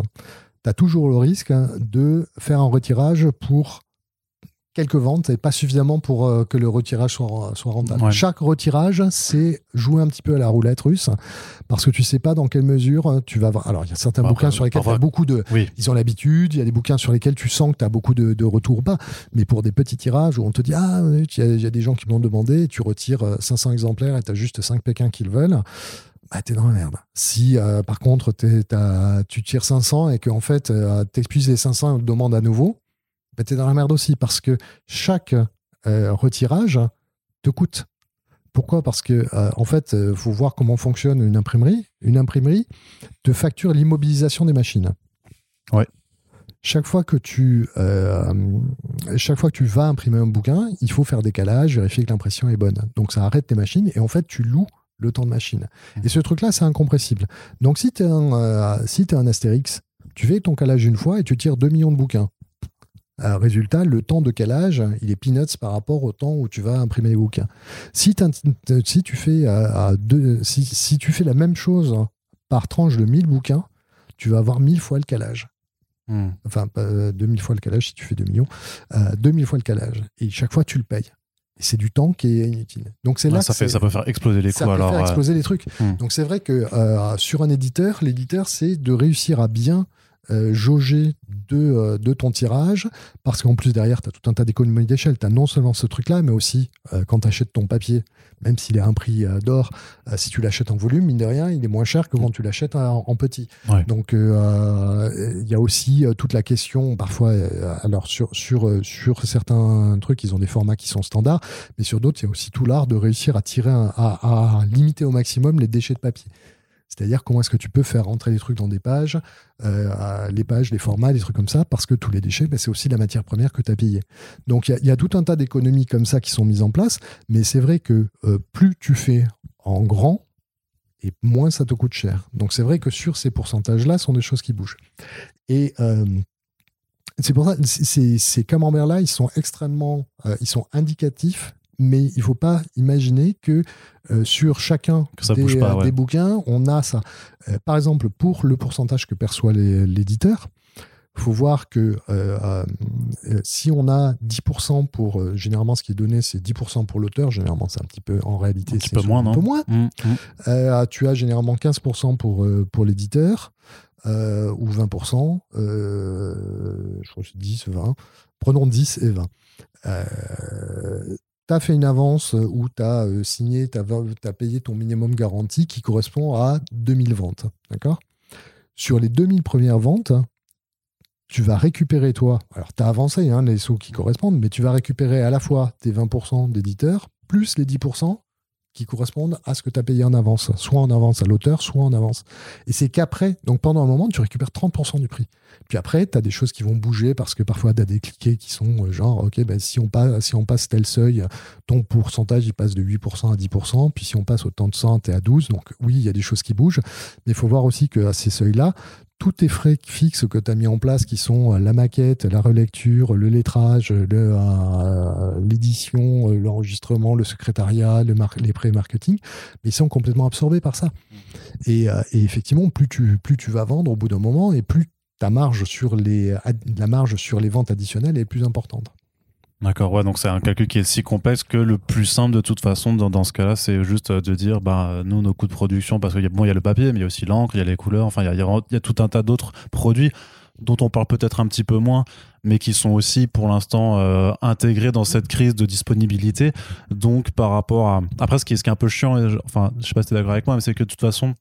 tu as toujours le risque hein, de faire un retirage pour quelques ventes et pas suffisamment pour euh, que le retirage soit, soit rentable. Ouais. Chaque retirage, c'est jouer un petit peu à la roulette russe parce que tu sais pas dans quelle mesure euh, tu vas avoir. Alors, il y a certains Bah, bouquins sur lesquels tu as beaucoup de, Oui. ils ont l'habitude, il y a des bouquins sur lesquels tu sens que tu as beaucoup de, de retours ou pas, mais pour des petits tirages où on te dit Ah, il y, a- il y a des gens qui m'ont demandé, tu retires euh, 500 exemplaires et tu as juste 5 pékins qui le veulent, bah t'es dans la merde. Si euh, par contre tu tires 500 et qu'en fait euh, t'épuises les 500 et on te demande à nouveau, bah t'es dans la merde aussi parce que chaque euh, retirage te coûte. Pourquoi? Parce que euh, en fait, il faut voir comment fonctionne une imprimerie. Une imprimerie te facture l'immobilisation des machines. Ouais. Chaque fois que tu chaque fois que tu vas imprimer un bouquin, il faut faire décalage, vérifier que l'impression est bonne. Donc ça arrête tes machines et en fait tu loues le temps de machine. Et ce truc-là, c'est incompressible. Donc si tu es, un, euh, si t'es un Astérix, tu fais ton calage une fois et tu tires 2 millions de bouquins. Euh, résultat, le temps de calage, il est peanuts par rapport au temps où tu vas imprimer les bouquins. Si, si, tu, fais, euh, deux, si, si tu fais la même chose par tranche de 1000 bouquins, tu vas avoir 1000 fois le calage. Hmm. Enfin, pas, euh, 2000 fois le calage si tu fais 2 millions. Euh, 2000 fois le calage. Et chaque fois, tu le payes. Et c'est du temps qui est inutile. Donc c'est Ouais, là ça, que fait, ça peut faire exploser les ça coûts. peut Alors, faire euh, exploser les trucs. Hmm. Donc c'est vrai que euh, sur un éditeur, l'éditeur, c'est de réussir à bien euh, jauger de, euh, de, ton tirage, parce qu'en plus derrière, tu as tout un tas d'économies d'échelle. Tu as non seulement ce truc-là, mais aussi euh, quand tu achètes ton papier, même s'il est à un prix d'or, si tu l'achètes en volume, mine de rien, il est moins cher que quand tu l'achètes en, petit. Donc il y a aussi toute la question, parfois, alors sur, sur, sur certains trucs, ils ont des formats qui sont standards, mais sur d'autres, il y a aussi tout l'art de réussir à tirer, à, à limiter au maximum les déchets de papier. C'est-à-dire comment est-ce que tu peux faire rentrer des trucs dans des pages, euh, les pages, les formats, des trucs comme ça, parce que tous les déchets, ben, c'est aussi la matière première que tu as payée. Donc il y, a tout un tas d'économies comme ça qui sont mises en place, mais c'est vrai que euh, plus tu fais en grand, et moins ça te coûte cher. Donc c'est vrai que sur ces pourcentages-là, ce sont des choses qui bougent. Et euh, c'est pour ça, ces, ces camemberts-là, ils sont extrêmement, ils sont indicatifs mais il ne faut pas imaginer que euh, sur chacun euh, des, bouquins, on a ça. Euh, par exemple, pour le pourcentage que perçoit l'éditeur, il faut voir que si on a 10% pour, généralement ce qui est donné, c'est 10% pour l'auteur, généralement c'est un petit peu, en réalité, c'est un peu moins, non peu moins. Mmh, mmh. tu as généralement 15% pour, pour l'éditeur, ou 20%, je crois que c'est 10, 20. Prenons 10 et 20 tu as fait une avance euh, ou tu as euh, signé, tu as, payé ton minimum garanti qui correspond à 2000 ventes. D'accord? Sur les 2000 premières ventes, tu vas récupérer toi, alors tu as avancé hein, les sous qui correspondent, mais tu vas récupérer à la fois tes 20% d'éditeurs plus les 10% qui correspondent à ce que tu as payé en avance, soit en avance à l'auteur, soit en avance. Et c'est qu'après, donc pendant un moment, tu récupères 30% du prix. Puis après, tu as des choses qui vont bouger parce que parfois, tu as des cliquets qui sont euh, genre, OK, ben, si, on passe, si on passe tel seuil, ton pourcentage, il passe de 8% à 10%. Puis si on passe au temps de 100, tu es à 12. Donc oui, il y a des choses qui bougent. Mais il faut voir aussi qu'à ces seuils-là, tous tes frais fixes que tu as mis en place, qui sont euh, la maquette, la relecture, le lettrage, euh, l'édition, le, l'enregistrement, le secrétariat, le les pré-marketing, ils sont complètement absorbés par ça. Et, et, effectivement, plus tu, plus tu vas vendre au bout d'un moment, et plus ta marge sur les, la marge sur les ventes additionnelles est plus importante. D'accord, ouais, donc c'est un calcul qui est si complexe que le plus simple de toute façon dans, ce cas-là, c'est juste de dire, bah, nous, nos coûts de production, parce qu'il y, a, bon, il y a le papier, mais il y a aussi l'encre, il y a les couleurs, enfin, il y a, tout un tas d'autres produits dont on parle peut-être un petit peu moins, mais qui sont aussi pour l'instant euh, intégrés dans cette crise de disponibilité. Donc par rapport à... Après, ce qui est, un peu chiant, enfin, je sais pas si tu d'accord avec moi, mais c'est que de toute façon,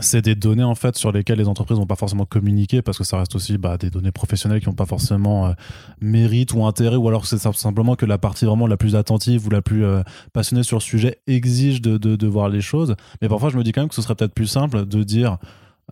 c'est des données en fait sur lesquelles les entreprises n'ont pas forcément communiqué parce que ça reste aussi bah, des données professionnelles qui n'ont pas forcément euh, mérite ou intérêt ou alors c'est simplement que la partie vraiment la plus attentive ou la plus euh, passionnée sur le sujet exige de, voir les choses. Mais parfois je me dis quand même que ce serait peut-être plus simple de dire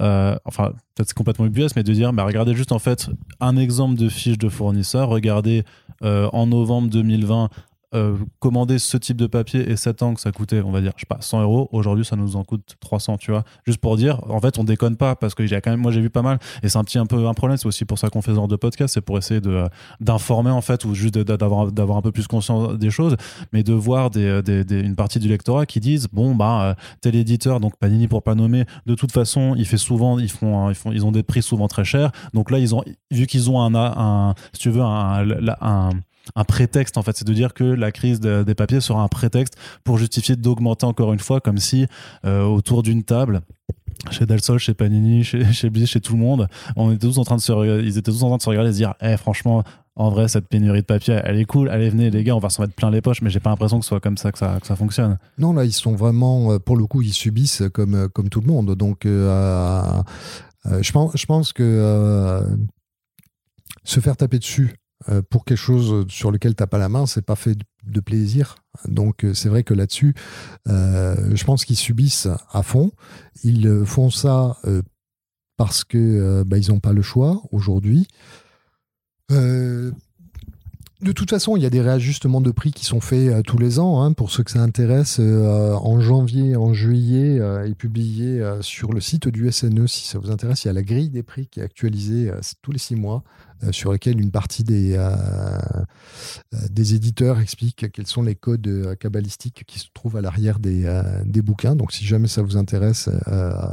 euh, enfin peut-être c'est complètement UBS mais de dire bah, regardez juste en fait un exemple de fiche de fournisseur regardez en novembre 2020 euh, commander ce type de papier et 7 ans que ça coûtait, on va dire, je sais pas, 100 euros, aujourd'hui ça nous en coûte 300, tu vois. Juste pour dire, en fait, on déconne pas parce que j'ai quand même, moi j'ai vu pas mal et c'est un petit un peu un problème, c'est aussi pour ça qu'on fait ce genre de podcast, c'est pour essayer de d'informer en fait ou juste d'avoir un peu plus conscience des choses, mais de voir une partie du lectorat qui disent bon bah euh, tel éditeur donc Panini pour pas nommer, de toute façon il fait souvent ils font ils font ils ont des prix souvent très chers, donc là ils ont vu qu'ils ont un, un si tu veux un, un un prétexte en fait, c'est de dire que la crise des papiers sera un prétexte pour justifier d'augmenter encore une fois, comme si euh, autour d'une table chez Delsol, chez Panini, chez, [laughs] chez chez tout le monde, on était tous en train de se, ils étaient tous en train de se regarder et se dire, eh, franchement, en vrai, cette pénurie de papier, elle est cool, allez, venez les gars, on va s'en mettre plein les poches, mais j'ai pas l'impression que ce soit comme ça que, ça que ça fonctionne. Non, là, ils sont vraiment, euh, pour le coup, ils subissent comme, euh, comme tout le monde. Donc, je, pense, je pense que se faire taper dessus pour quelque chose sur lequel tu n'as pas la main, c'est pas fait de plaisir. Donc euh, c'est vrai que là-dessus, euh, je pense qu'ils subissent à fond. Ils font ça parce que bah, ils n'ont pas le choix aujourd'hui. De toute façon, il y a des réajustements de prix qui sont faits tous les ans. Hein, pour ceux que ça intéresse, en janvier, en juillet, est publié sur le site du SNE. Si ça vous intéresse, il y a la grille des prix qui est actualisée tous les six mois. Euh, sur lesquels une partie des, euh, euh, des éditeurs explique quels sont les codes cabalistiques qui se trouvent à l'arrière des, des bouquins. Donc si jamais ça vous intéresse,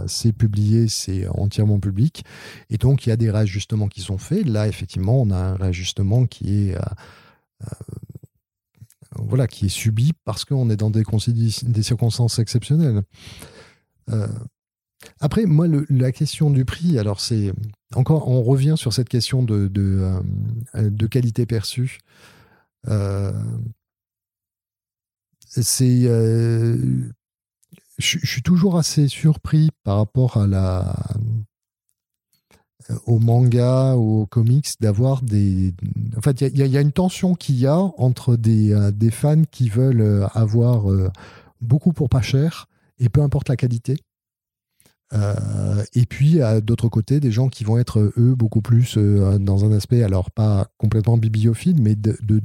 c'est publié, c'est entièrement public. Et donc il y a des réajustements qui sont faits. Là, effectivement, on a un réajustement qui est voilà, qui est subi parce qu'on est dans des, des circonstances exceptionnelles. Après, moi, la question du prix, alors c'est encore, on revient sur cette question de, de qualité perçue. c'est je, suis toujours assez surpris par rapport à la au manga ou aux comics d'avoir des en fait il y, a une tension qu'il y a entre des, euh, fans qui veulent euh, avoir euh, beaucoup pour pas cher et peu importe la qualité et puis à d'autre côté des gens qui vont être eux beaucoup plus dans un aspect alors pas complètement bibliophile mais de, de,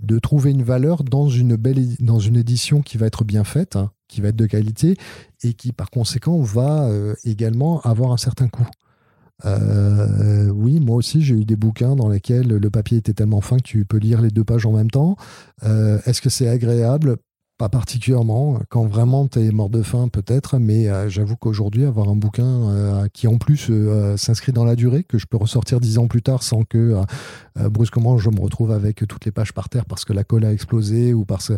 de, trouver une valeur dans une belle dans une édition qui va être bien faite hein qui va être de qualité et qui par conséquent va euh, également avoir un certain coût. Euh, oui, moi aussi j'ai eu des bouquins dans lesquels le papier était tellement fin que tu peux lire les deux pages en même temps. Euh, est-ce que c'est agréable? Pas particulièrement. Quand vraiment tu es mort de faim, peut-être, mais euh, j'avoue qu'aujourd'hui, avoir un bouquin euh, qui en plus euh, s'inscrit dans la durée, que je peux ressortir dix ans plus tard sans que brusquement je me retrouve avec toutes les pages par terre parce que la colle a explosé ou parce que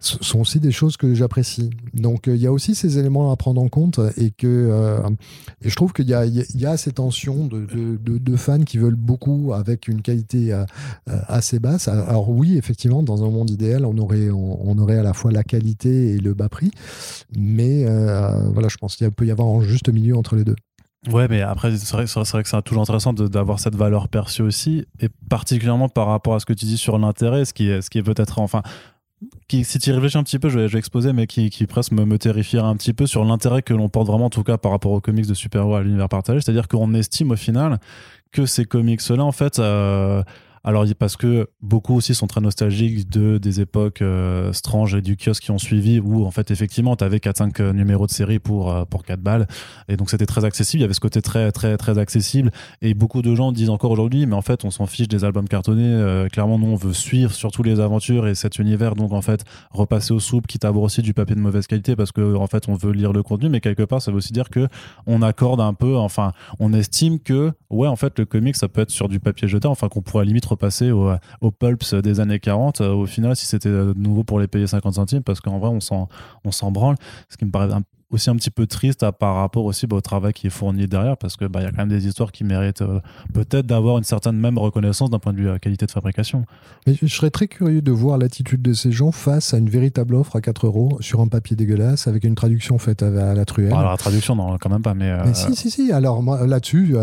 ce sont aussi des choses que j'apprécie. Donc il y a aussi ces éléments à prendre en compte et que et je trouve qu'il y a, y a ces tensions de, de, fans qui veulent beaucoup avec une qualité assez basse. Alors oui, effectivement, dans un monde idéal, on aurait, on aurait à la fois la qualité et le bas prix. Mais euh, voilà, je pense qu'il peut y avoir un juste milieu entre les deux. Ouais, mais après, c'est vrai, vrai, que c'est toujours intéressant d'avoir cette valeur perçue aussi, et particulièrement par rapport à ce que tu dis sur l'intérêt, ce qui est, ce qui est peut-être, enfin, qui, si tu y réfléchis un petit peu, je vais, je vais exposer, mais qui, qui presque me, me terrifierait un petit peu sur l'intérêt que l'on porte vraiment, en tout cas par rapport aux comics de super-héros à l'univers partagé. C'est-à-dire qu'on estime au final que ces comics-là, en fait, euh, alors parce que beaucoup aussi sont très nostalgiques de des époques euh, stranges et du kiosque qui ont suivi où en fait effectivement tu avais 4 5 numéros de série pour euh, pour 4 balles. Et donc c'était très accessible, il y avait ce côté très très très accessible. Et beaucoup de gens disent encore aujourd'hui mais en fait on s'en fiche des albums cartonnés. Euh, clairement nous on veut suivre surtout les aventures et cet univers. Donc en fait repasser au soupe quitte à avoir aussi du papier de mauvaise qualité parce que en fait on veut lire le contenu. Mais quelque part ça veut aussi dire que on accorde un peu enfin on estime que ouais en fait le comic ça peut être sur du papier jeté enfin qu'on pourrait limite repasser au, au pulps des années 40 euh, au final si c'était nouveau pour les payer 50 centimes parce qu'en vrai on s'en branle. Ce qui me paraît un aussi un petit peu triste par rapport aussi bah, au travail qui est fourni derrière parce que bah, il y a quand même des histoires qui méritent euh, peut-être d'avoir une certaine même reconnaissance d'un point de vue euh, qualité de fabrication. Mais je serais très curieux de voir l'attitude de ces gens face à une véritable offre à 4 euros sur un papier dégueulasse avec une traduction faite à, la truelle. alors la traduction non quand même pas mais, euh, si si si alors là-dessus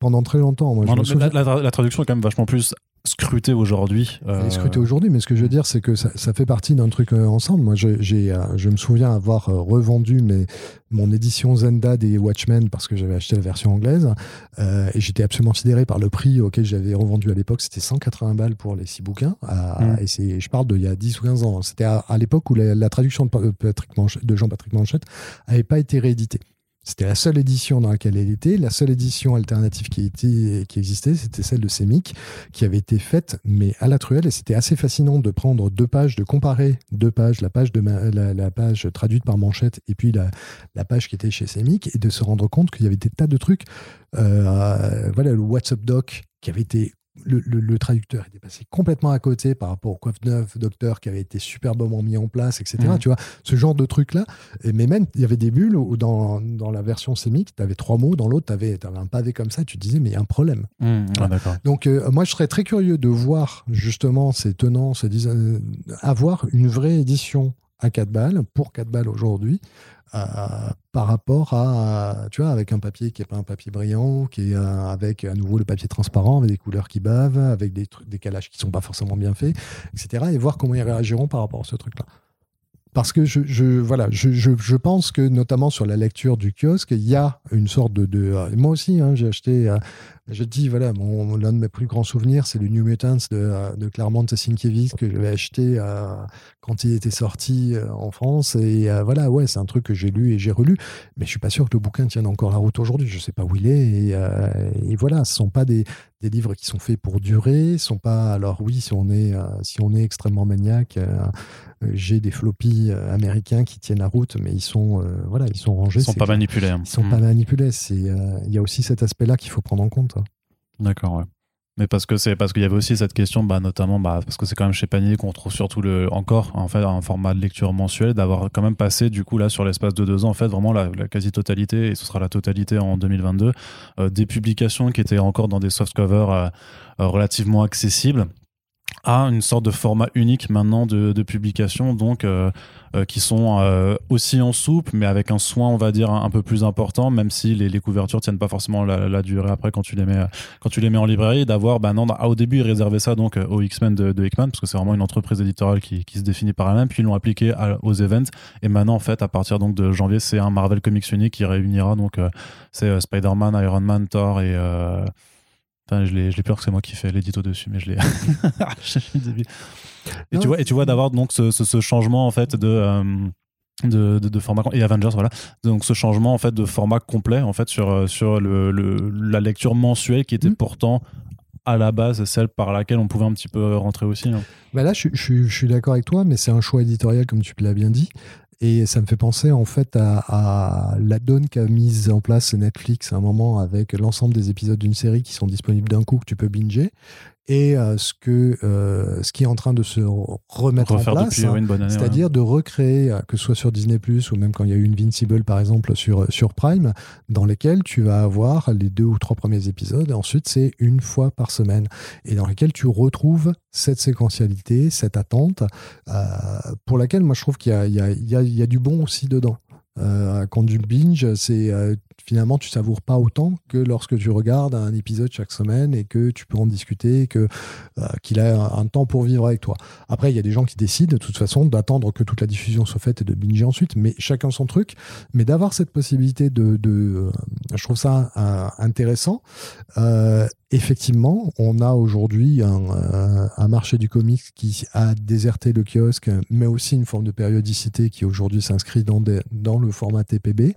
pendant très longtemps moi, la, traduction est quand même vachement plus scruté aujourd'hui. Euh... Scruté aujourd'hui, mais ce que je veux dire, c'est que ça, ça fait partie d'un truc euh, ensemble. Moi, j'ai, euh, je me souviens avoir euh, revendu mes, mon édition Zenda des Watchmen parce que j'avais acheté la version anglaise et j'étais absolument sidéré par le prix auquel j'avais revendu à l'époque. C'était 180 balles pour les six bouquins. Mm. Et c'est, je parle d'il y a 10 ou 15 ans. C'était à, l'époque où la, traduction de, Patrick de Jean-Patrick Manchette n'avait pas été rééditée. C'était la seule édition dans laquelle elle était. La seule édition alternative qui, qui existait, c'était celle de Semic, qui avait été faite, mais à la truelle. Et c'était assez fascinant de prendre deux pages, de comparer deux pages, la page, de la, page traduite par Manchette et puis la, la page qui était chez Semic, et de se rendre compte qu'il y avait des tas de trucs. Euh, voilà, le WhatsApp Doc qui avait été le, traducteur était passé complètement à côté par rapport au coiffe neuf docteur qui avait été superbement mis en place, etc. Mmh. Tu vois, ce genre de truc-là. Mais même, il y avait des bulles où dans, dans la version sémique, tu avais trois mots, dans l'autre, tu avais, un pavé comme ça, tu disais, mais il y a un problème. Mmh, Donc, euh, moi, je serais très curieux de voir justement ces tenants disent, euh, avoir une vraie édition à 4 balles, pour 4 balles aujourd'hui, par rapport à, tu vois, avec un papier qui n'est pas un papier brillant, qui est avec à nouveau le papier transparent, avec des couleurs qui bavent, avec des, des calages qui ne sont pas forcément bien faits, etc. Et voir comment ils réagiront par rapport à ce truc-là. Parce que je, voilà, je, je, pense que notamment sur la lecture du kiosque, il y a une sorte de. de moi aussi, hein, j'ai acheté. Euh, je dis, voilà, l'un de mes plus grands souvenirs, c'est le New Mutants de, euh, de Claremont Sienkiewicz que j'avais acheté euh, quand il était sorti en France. Et voilà, ouais, c'est un truc que j'ai lu et j'ai relu. Mais je suis pas sûr que le bouquin tienne encore la route aujourd'hui. Je sais pas où il est. Et, et voilà, ce sont pas des, des livres qui sont faits pour durer. Sont pas. Alors oui, si on est, si on est extrêmement maniaque, j'ai des floppies euh, américains qui tiennent la route, mais ils sont, euh, voilà, ils sont rangés. Ils sont pas manipulés. Hein. Ils sont pas mm. manipulés. Euh, il y a aussi cet aspect-là qu'il faut prendre en compte. D'accord, ouais. Mais parce que c'est parce qu'il y avait aussi cette question, bah, notamment bah, parce que c'est quand même chez Panier qu'on trouve surtout le encore en fait un format de lecture mensuel, d'avoir quand même passé du coup là sur l'espace de deux ans en fait vraiment la, quasi-totalité et ce sera la totalité en 2022 euh, des publications qui étaient encore dans des soft covers euh, euh, relativement accessibles à une sorte de format unique maintenant de, de publication donc euh, qui sont euh, aussi en soupe, mais avec un soin, on va dire, un, peu plus important, même si les, les, couvertures tiennent pas forcément la, durée après quand tu les mets, quand tu les mets en librairie, d'avoir, bah non, au début, ils réservaient ça donc aux X-Men de, Hickman, parce que c'est vraiment une entreprise éditoriale qui, se définit par elle-même, puis ils l'ont appliqué aux events, et maintenant, en fait, à partir donc de janvier, c'est un Marvel Comics unique qui réunira donc, euh, c'est Spider-Man, Iron Man, Thor et. Enfin, je l'ai peur que c'est moi qui fais l'édito dessus, mais je l'ai. [laughs] Et tu vois, et tu vois d'avoir donc ce, ce, changement en fait de, euh, de, de, format et Avengers voilà donc ce changement en fait de format complet en fait sur euh, sur le, le la lecture mensuelle qui était mm. pourtant à la base celle par laquelle on pouvait un petit peu rentrer aussi. Hein. Bah là, je, je, je suis d'accord avec toi, mais c'est un choix éditorial comme tu l'as bien dit. Et ça me fait penser en fait à, à la donne qu'a mise en place Netflix à un moment avec l'ensemble des épisodes d'une série qui sont disponibles d'un coup que tu peux binger et euh, ce que euh, ce qui est en train de se remettre en place, c'est-à-dire de recréer, euh, que ce soit sur Disney Plus ou même quand il y a eu Invincible par exemple sur sur Prime, dans lesquels tu vas avoir les deux ou trois premiers épisodes, et ensuite c'est une fois par semaine, et dans lesquels tu retrouves cette séquentialité, cette attente, pour laquelle moi je trouve qu'il y a, il y, a, il y, a, il y a du bon aussi dedans. Euh, quand du binge, c'est finalement tu savoures pas autant que lorsque tu regardes un épisode chaque semaine et que tu peux en discuter, que euh, qu'il a un, temps pour vivre avec toi. Après, il y a des gens qui décident de toute façon d'attendre que toute la diffusion soit faite et de binger ensuite, mais chacun son truc. Mais d'avoir cette possibilité de, euh, je trouve ça euh, intéressant. effectivement, on a aujourd'hui un, marché du comics qui a déserté le kiosque, mais aussi une forme de périodicité qui aujourd'hui s'inscrit dans, le format TPB.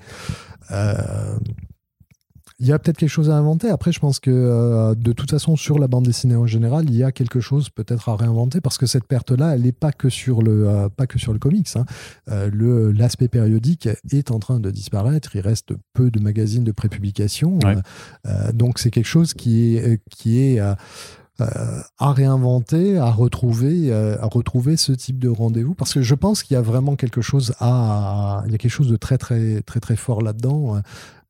Il y a peut-être quelque chose à inventer. Après, je pense que euh, de toute façon, sur la bande dessinée en général, il y a quelque chose peut-être à réinventer parce que cette perte-là, elle n'est pas que sur le euh, pas que sur le comics. Hein. le l'aspect périodique est en train de disparaître. Il reste peu de magazines de prépublication. donc c'est quelque chose qui est qui est euh, à réinventer, à retrouver, euh, à retrouver ce type de rendez-vous Parce que je pense qu'il y a vraiment quelque chose à, il y a quelque chose de très très très très fort là-dedans.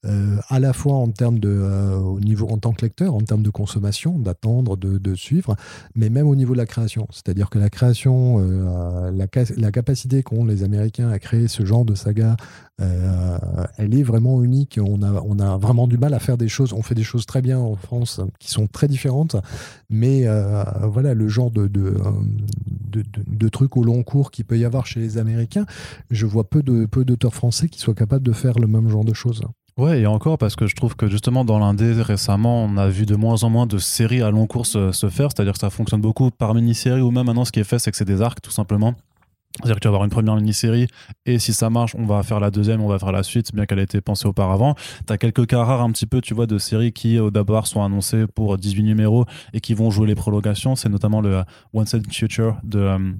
Euh, à la fois en termes de au niveau en tant que lecteur, en termes de consommation, d'attendre, de, suivre, mais même au niveau de la création. C'est-à-dire que la création, la, la, capacité qu'ont les Américains à créer ce genre de saga euh, elle est vraiment unique. On a, on a vraiment du mal à faire des choses. On fait des choses très bien en France qui sont très différentes, mais euh, voilà le genre de de, de, de, trucs au long cours qu'il peut y avoir chez les Américains. Je vois peu de peu d'auteurs français qui soient capables de faire le même genre de choses. Ouais, et encore parce que je trouve que justement dans l'indé récemment, on a vu de moins en moins de séries à long cours se, faire, c'est-à-dire que ça fonctionne beaucoup par mini-série ou même maintenant ce qui est fait, c'est que c'est des arcs tout simplement. C'est-à-dire que tu vas avoir une première mini-série et si ça marche, on va faire la deuxième, on va faire la suite, bien qu'elle ait été pensée auparavant. Tu as quelques cas rares un petit peu, tu vois, de séries qui au d'abord sont annoncées pour 18 numéros et qui vont jouer les prolongations. C'est notamment le One Set Future de, euh,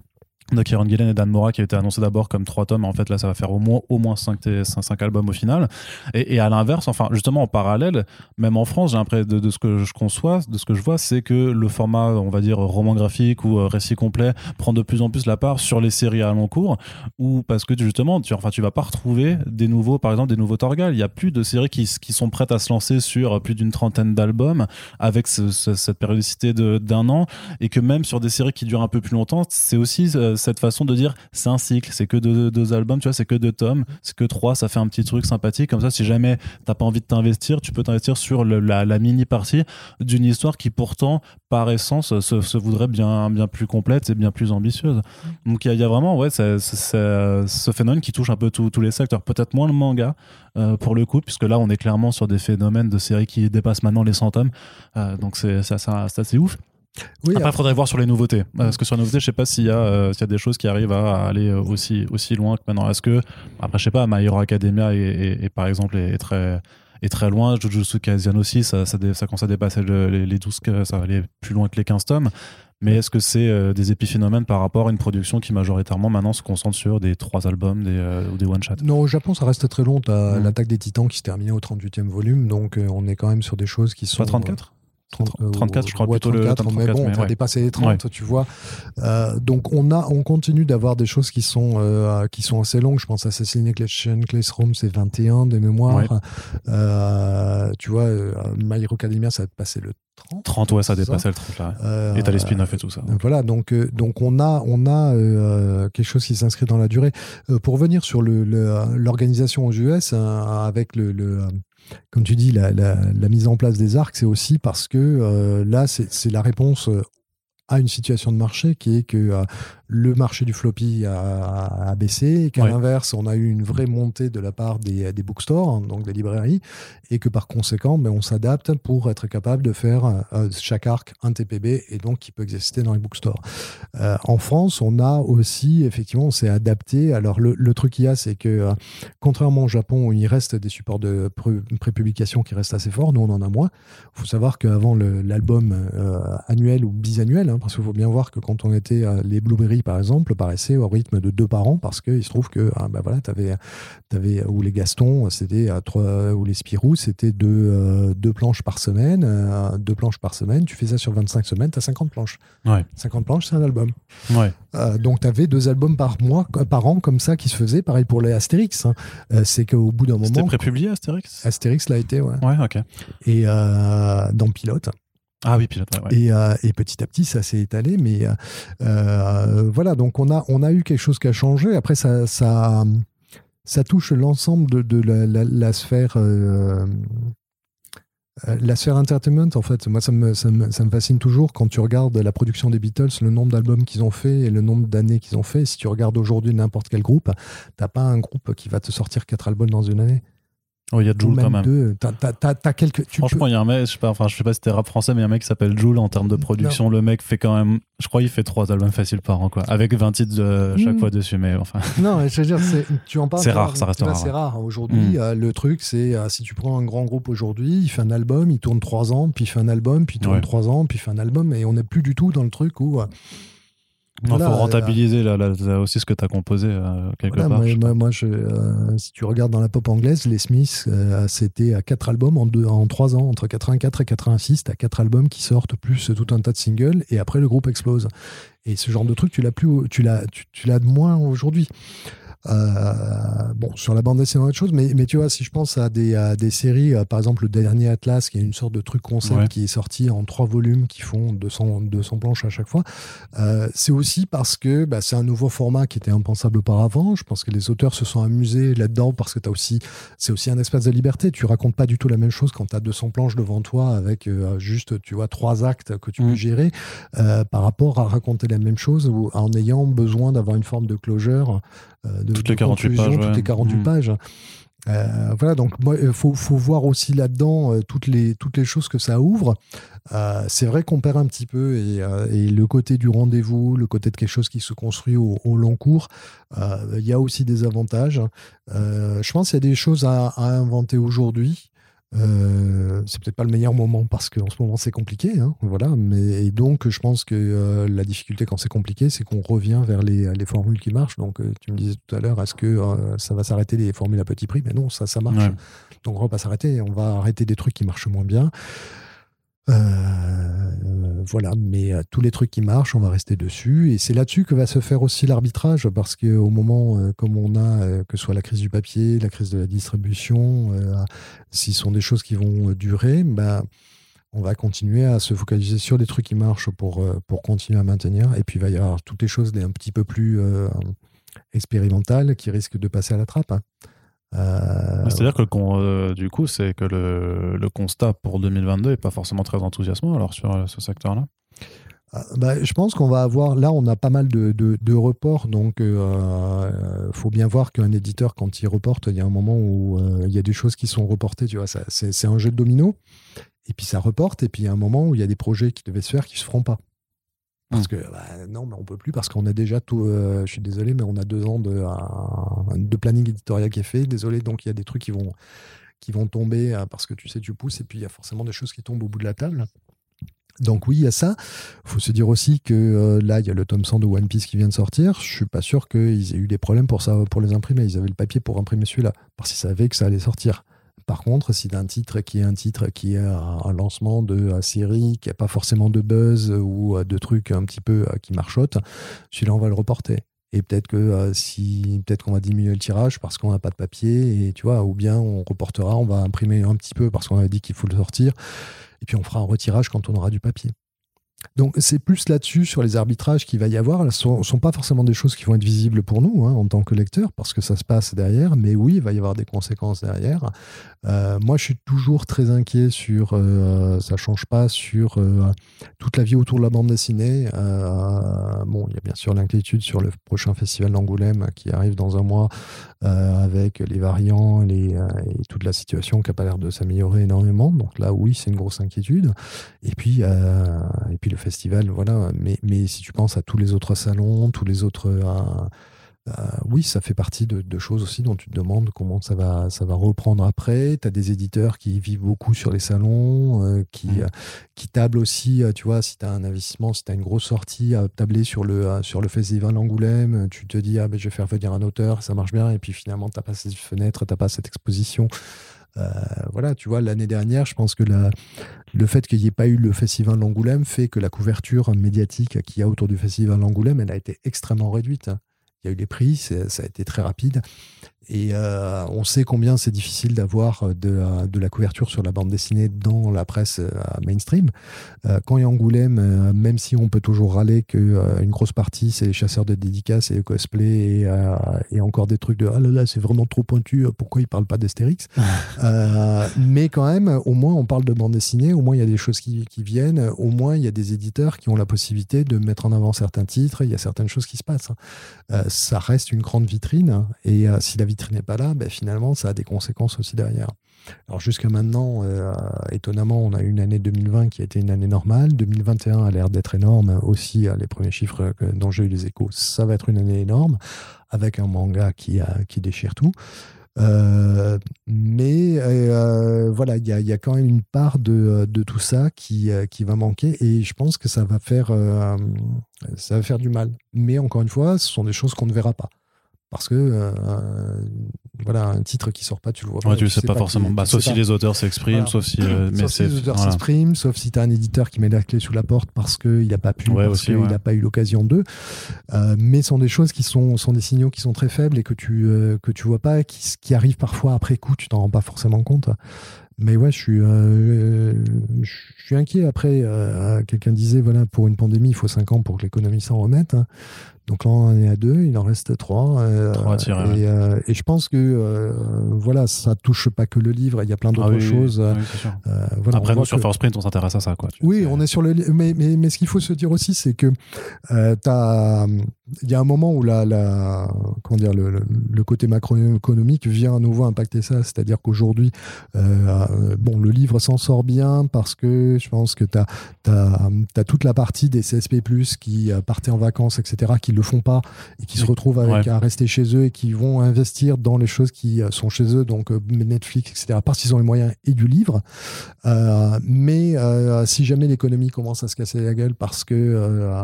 de Kieran Gillen et Dan Mora qui a été annoncé d'abord comme trois tomes. En fait, là, ça va faire au moins, au moins cinq, cinq, albums au final. Et, à l'inverse, enfin, justement, en parallèle, même en France, j'ai l'impression de, ce que je conçois, de ce que je vois, c'est que le format, on va dire, roman graphique ou euh, récit complet prend de plus en plus la part sur les séries à long cours ou parce que justement, tu, enfin, tu vas pas retrouver des nouveaux, par exemple, des nouveaux Torgal. Il y a plus de séries qui, qui sont prêtes à se lancer sur plus d'une trentaine d'albums avec ce, cette périodicité d'un an et que même sur des séries qui durent un peu plus longtemps, c'est aussi euh, cette façon de dire c'est un cycle, c'est que deux, albums, tu vois, c'est que deux tomes, c'est que trois, ça fait un petit truc sympathique. Comme ça, si jamais t'as pas envie de t'investir, tu peux t'investir sur la, mini partie d'une histoire qui pourtant, par essence, se, voudrait bien, bien plus complète et bien plus ambitieuse. Donc il y, a vraiment ouais, ce phénomène qui touche un peu tous les secteurs. Peut-être moins le manga euh, pour le coup, puisque là on est clairement sur des phénomènes de séries qui dépassent maintenant les 100 tomes. Euh, donc c'est assez ouf. Oui, après, il faudrait voir sur les nouveautés. Parce que sur les nouveautés, je sais pas s'il y, euh, s'il y, a des choses qui arrivent à aller euh, aussi, aussi loin que maintenant. Est-ce que, après, je sais pas, My Hero Academia est, par exemple est, très est très loin. Jujutsu Kaisen aussi, ça, ça, ça, commence à dépasser les, les 12, ça va aller plus loin que les 15 tomes. Mais est-ce que c'est euh, des épiphénomènes par rapport à une production qui majoritairement maintenant se concentre sur des trois albums des, ou des one-shots? Non, au Japon, ça reste très long. Tu as mm. l'attaque des titans qui se terminait au 38e volume, donc on est quand même sur des choses qui sont. Pas 34 34, je crois, plutôt le 34, mais bon, on a dépassé les 30, tu vois. Euh, donc, on, a, on continue d'avoir des choses qui sont, euh, qui sont assez longues. Je pense à Assassin's Creed Classroom, c'est 21 de mémoire. Euh, tu vois, My Hero Academia, ça va passer le 30. 30, ouais, ça dépassait le 30 là. et t'as les spin-offs et tout ça. Voilà, donc, donc on a, on a quelque chose qui s'inscrit dans la durée. pour revenir sur l'organisation aux US, avec le, le comme tu dis, la, mise en place des arcs, c'est aussi parce que euh, là, c'est la réponse euh, à une situation de marché qui est que euh, le marché du floppy a, baissé et qu'à l'inverse, on a eu une vraie montée de la part des, des bookstores, hein, donc des librairies, et que par conséquent, ben, on s'adapte pour être capable de faire euh, chaque arc un TPB et donc qui peut exister dans les bookstores. Euh, en France, on a aussi, effectivement, on s'est adapté. Alors, le, truc qu'il y a, c'est que euh, contrairement au Japon, où il reste des supports de prépublication qui restent assez forts, nous, on en a moins. Il faut savoir qu'avant l'album annuel ou bisannuel, hein, parce qu'il faut bien voir que quand on était les Blueberry par exemple, paraissait au rythme de deux par an parce qu'il se trouve que, ah, bah voilà, avais, avais, ou les Gastons, c'était à trois, ou les Spirou, c'était deux, euh, deux planches par semaine, euh, deux planches par semaine. Tu fais ça sur 25 semaines, tu as 50 planches. Ouais. 50 planches, c'est un album. Ouais. Euh, donc, tu avais deux albums par mois, par an, comme ça, qui se faisaient. Pareil pour les Astérix. Hein. c'est qu'au bout d'un moment. C'était prépublié, Astérix? Astérix l'a été, ouais. Ouais, ok. Et dans Pilote. Ah oui, pilote. Et, euh, et, petit à petit, ça s'est étalé. Mais euh, euh, voilà, donc on a, on a eu quelque chose qui a changé. Après, ça, ça, touche l'ensemble de, la, sphère. la sphère entertainment, en fait, moi, ça me, ça, me, ça me, fascine toujours quand tu regardes la production des Beatles, le nombre d'albums qu'ils ont fait et le nombre d'années qu'ils ont fait. Si tu regardes aujourd'hui n'importe quel groupe, t'as pas un groupe qui va te sortir quatre albums dans une année. Oh, il y a Joule quand même. Deux. quelques, Franchement, il y a un mec, je sais pas, enfin, je sais pas si c'était rap français, mais il y a un mec qui s'appelle Joule en termes de production. Le mec fait quand même, je crois, il fait trois albums faciles par an, quoi, avec 20 titres de, chaque hmm. fois dessus, mais enfin. [laughs] Non, je veux dire, tu en parles. C'est rare, ça reste rare. C'est rare. Aujourd'hui, hmm. euh, le truc, c'est euh, si tu prends un grand groupe aujourd'hui, il fait un album, il tourne trois ans, puis il fait un album, puis il tourne trois ans, puis il fait un album, et on n'est plus du tout dans le truc où. Euh, il faut rentabiliser là, aussi ce que tu as composé euh, quelque part. Moi, moi, je, euh, si tu regardes dans la pop anglaise, les Smiths, euh, c'était à quatre albums en, deux, en trois ans, entre 84 et 86. Tu as quatre albums qui sortent, plus tout un tas de singles, et après le groupe explose. Et ce genre de truc, tu l'as plus, tu l'as, tu, tu l'as de moins aujourd'hui. Euh, bon, sur la bande dessinée, autre chose, mais, mais tu vois, si je pense à des, des séries, euh, par exemple le dernier Atlas, qui est une sorte de truc concept qui est sorti en trois volumes qui font 200, 200 planches à chaque fois, euh, c'est aussi parce que bah, c'est un nouveau format qui était impensable auparavant. Je pense que les auteurs se sont amusés là-dedans parce que as aussi, c'est aussi un espace de liberté. Tu racontes pas du tout la même chose quand tu as 200 planches devant toi avec juste, tu vois, trois actes que tu peux mm. gérer par rapport à raconter la même chose ou en ayant besoin d'avoir une forme de closure euh, de, toutes les 48 pages. Toutes les 48 mmh. pages. Euh, voilà, donc il faut, faut, voir aussi là-dedans euh, toutes, les, toutes les choses que ça ouvre. c'est vrai qu'on perd un petit peu et, et le côté du rendez-vous, le côté de quelque chose qui se construit au, long cours, il y a aussi des avantages. je pense qu'il y a des choses à, à inventer aujourd'hui. Euh, c'est peut-être pas le meilleur moment parce qu'en ce moment c'est compliqué, hein, voilà. Mais et donc je pense que euh, la difficulté quand c'est compliqué, c'est qu'on revient vers les, les, formules qui marchent. Donc euh, tu me disais tout à l'heure, est-ce que ça va s'arrêter les formules à petit prix? Mais non, ça ça marche. Donc on va pas s'arrêter, on va arrêter des trucs qui marchent moins bien. Euh, voilà, mais euh, tous les trucs qui marchent, on va rester dessus. Et c'est là-dessus que va se faire aussi l'arbitrage, parce qu'au moment, euh, comme on a, que ce soit la crise du papier, la crise de la distribution, s'ils sont des choses qui vont durer, ben, on va continuer à se focaliser sur des trucs qui marchent pour, pour continuer à maintenir. Et puis il va y avoir toutes les choses un petit peu plus expérimentales qui risquent de passer à la trappe. Hein. Euh, c'est-à-dire que euh, du coup, c'est que le, constat pour 2022 n'est pas forcément très enthousiasmant alors sur euh, ce secteur-là? Bah, je pense qu'on va avoir, là on a pas mal de, de, reports, donc il faut bien voir qu'un éditeur quand il reporte, il y a un moment où il y a des choses qui sont reportées, tu vois, c'est un jeu de domino, et puis ça reporte, et puis il y a un moment où il y a des projets qui devaient se faire qui ne se feront pas. Parce hmm. que bah, non, mais on peut plus parce qu'on a déjà tout. Euh, je suis désolé, mais on a deux ans de, de planning éditorial qui est fait. Désolé, donc il y a des trucs qui vont qui vont tomber euh, parce que tu sais tu pousses et puis il y a forcément des choses qui tombent au bout de la table. Donc oui, il y a ça. Il faut se dire aussi que euh, là, il y a le tome 100 de One Piece qui vient de sortir. Je suis pas sûr qu'ils aient eu des problèmes pour ça, pour les imprimer. Ils avaient le papier pour imprimer celui-là parce qu'ils savaient que ça allait sortir Par contre, si tu as un titre qui est un titre qui est un lancement de série, qui n'a pas forcément de buzz ou de trucs un petit peu qui marchotent, celui-là, on va le reporter. Et peut-être que si peut-être qu'on va diminuer le tirage parce qu'on n'a pas de papier, et tu ou bien on reportera, on va imprimer un petit peu parce qu'on a dit qu'il faut le sortir, et puis on fera un retirage quand on aura du papier. Donc c'est plus là-dessus, sur les arbitrages qu'il va y avoir. Ce ne sont, pas forcément des choses qui vont être visibles pour nous hein, en tant que lecteurs, parce que ça se passe derrière, mais oui, il va y avoir des conséquences derrière. Euh, moi, je suis toujours très inquiet sur, euh, ça change pas, sur euh, toute la vie autour de la bande dessinée. bon, il y a bien sûr l'inquiétude sur le prochain festival d'Angoulême qui arrive dans un mois, avec les variants les, et toute la situation qui n'a pas l'air de s'améliorer énormément. Donc là, oui, c'est une grosse inquiétude. Et puis, et puis le festival, voilà. Mais, mais si tu penses à tous les autres salons, tous les autres euh, oui, ça fait partie de, choses aussi dont tu te demandes comment ça va, ça va reprendre après. Tu as des éditeurs qui vivent beaucoup sur les salons, euh, qui, mmh. euh, qui tablent aussi, tu vois, si tu as un investissement, si tu as une grosse sortie à tabler sur le, sur le festival Angoulême, tu te dis, ah, ben, je vais faire venir un auteur, ça marche bien, et puis finalement, tu n'as pas cette fenêtre, tu n'as pas cette exposition. Voilà, tu vois, l'année dernière, je pense que la, le fait qu'il n'y ait pas eu le festival d'Angoulême fait que la couverture médiatique qu'il y a autour du festival d'Angoulême, elle a été extrêmement réduite. Il y a eu les prix, ça a été très rapide. Et euh, on sait combien c'est difficile d'avoir euh, euh, de, la couverture sur la bande dessinée dans la presse mainstream. quand il y a Angoulême, même si on peut toujours râler qu'une grosse partie, c'est les chasseurs de dédicaces et le cosplay et, encore des trucs de ah là là, c'est vraiment trop pointu, pourquoi ils parlent pas d'Astérix [laughs] Mais quand même, au moins, on parle de bande dessinée, au moins, il y a des choses qui, qui, viennent, au moins, il y a des éditeurs qui ont la possibilité de mettre en avant certains titres, il y a certaines choses qui se passent. ça reste une grande vitrine et si la vitrine n'est pas là, ben, finalement, ça a des conséquences aussi derrière. Alors jusqu'à maintenant, euh, étonnamment, on a une année 2020 qui a été une année normale. 2021 a l'air d'être énorme aussi. Les premiers chiffres dont j'ai eu les échos, ça va être une année énorme avec un manga qui, déchire tout. Euh, mais euh, voilà, il y, a, quand même une part de, tout ça qui, qui, va manquer et je pense que ça va faire ça va faire du mal. Mais encore une fois, ce sont des choses qu'on ne verra pas parce que euh, voilà un titre qui sort pas tu le vois pas tu le sais, pas, forcément. bah, sauf si les auteurs s'expriment sauf si euh, mais si les auteurs s'expriment sauf si tu as un éditeur qui met la clé sous la porte parce qu'il n'a pas pu parce qu'il n'a pas eu l'occasion d'eux. Euh, mais sont des choses qui sont, sont des signaux qui sont très faibles et que tu que tu vois pas qui, qui arrivent parfois après coup tu t'en rends pas forcément compte. Mais ouais, je suis, je suis inquiet. Après, quelqu'un disait, voilà, pour une pandémie, il faut 5 ans pour que l'économie s'en remette. Donc là, on est à deux, il en reste trois. Euh, euh, et, je pense que euh, voilà, ça touche pas que le livre, il y a plein d'autres ah choses. Après, nous, sur Print, on s'intéresse à ça. Quoi, oui, on est sur le mais, mais, mais ce qu'il faut se dire aussi, c'est que il y a un moment où la, la, comment dire, le, le, côté macroéconomique vient à nouveau impacter ça. C'est-à-dire qu'aujourd'hui, bon, le livre s'en sort bien parce que je pense que tu as, as, toute la partie des CSP, qui partaient en vacances, etc., qui le font pas et qui se retrouvent avec, à rester chez eux et qui vont investir dans les choses qui euh, sont chez eux, donc euh, Netflix, etc., parce qu'ils ont les moyens et du livre. Euh, mais si jamais l'économie commence à se casser la gueule parce que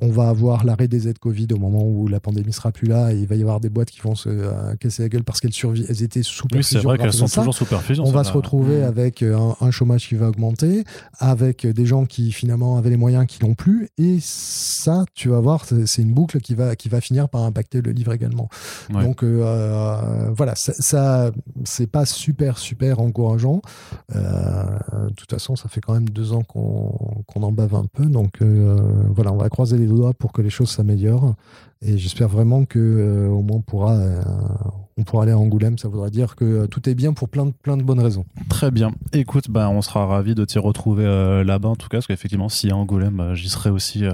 on va avoir l'arrêt des aides Covid au moment où la pandémie sera plus là et il va y avoir des boîtes qui vont se euh, casser la gueule parce qu'elles elles étaient sous perfusion. Oui, c'est vrai qu'elles sont toujours sous perfusion. On va se retrouver mmh. avec euh, un, chômage qui va augmenter, avec des gens qui finalement avaient les moyens qui n'ont plus et ça, tu vas voir, c'est une boucle qui va, qui va finir par impacter le livre également. Donc euh, voilà, ça, ça c'est pas super, super encourageant. de toute façon, ça fait quand même deux ans qu'on en bave un peu. Donc voilà, on va croiser les pour que les choses s'améliorent. Et j'espère vraiment que euh, au moins on pourra, euh, on pourra aller à Angoulême. Ça voudra dire que euh, tout est bien pour plein de, plein de bonnes raisons. Très bien. Écoute, bah, on sera ravis de t'y retrouver là-bas en tout cas, parce qu'effectivement, si à Angoulême, j'y serai aussi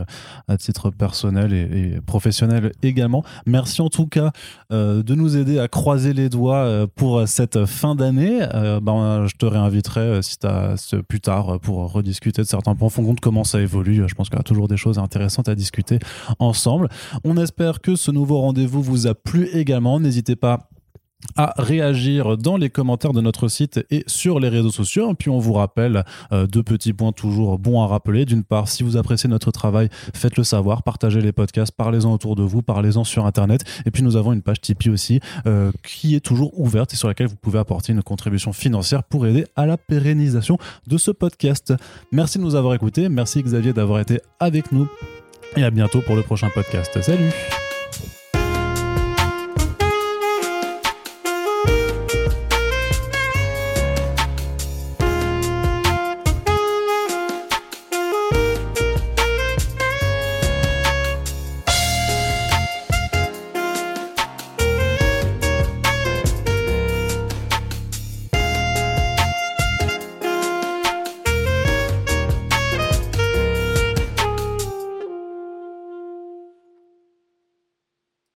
à titre personnel et, professionnel également. Merci en tout cas de nous aider à croiser les doigts pour cette fin d'année. Bah, je te réinviterai si as plus tard pour rediscuter de certains points. En compte comment ça évolue. Je pense qu'il y a toujours des choses intéressantes à discuter ensemble. On espère J'espère que ce nouveau rendez-vous vous a plu également. N'hésitez pas à réagir dans les commentaires de notre site et sur les réseaux sociaux. Puis on vous rappelle euh, deux petits points toujours bons à rappeler. D'une part, si vous appréciez notre travail, faites-le savoir, partagez les podcasts, parlez-en autour de vous, parlez-en sur Internet. Et puis nous avons une page Tipeee aussi euh, qui est toujours ouverte et sur laquelle vous pouvez apporter une contribution financière pour aider à la pérennisation de ce podcast. Merci de nous avoir écoutés. Merci Xavier d'avoir été avec nous. Et à bientôt pour le prochain podcast. Salut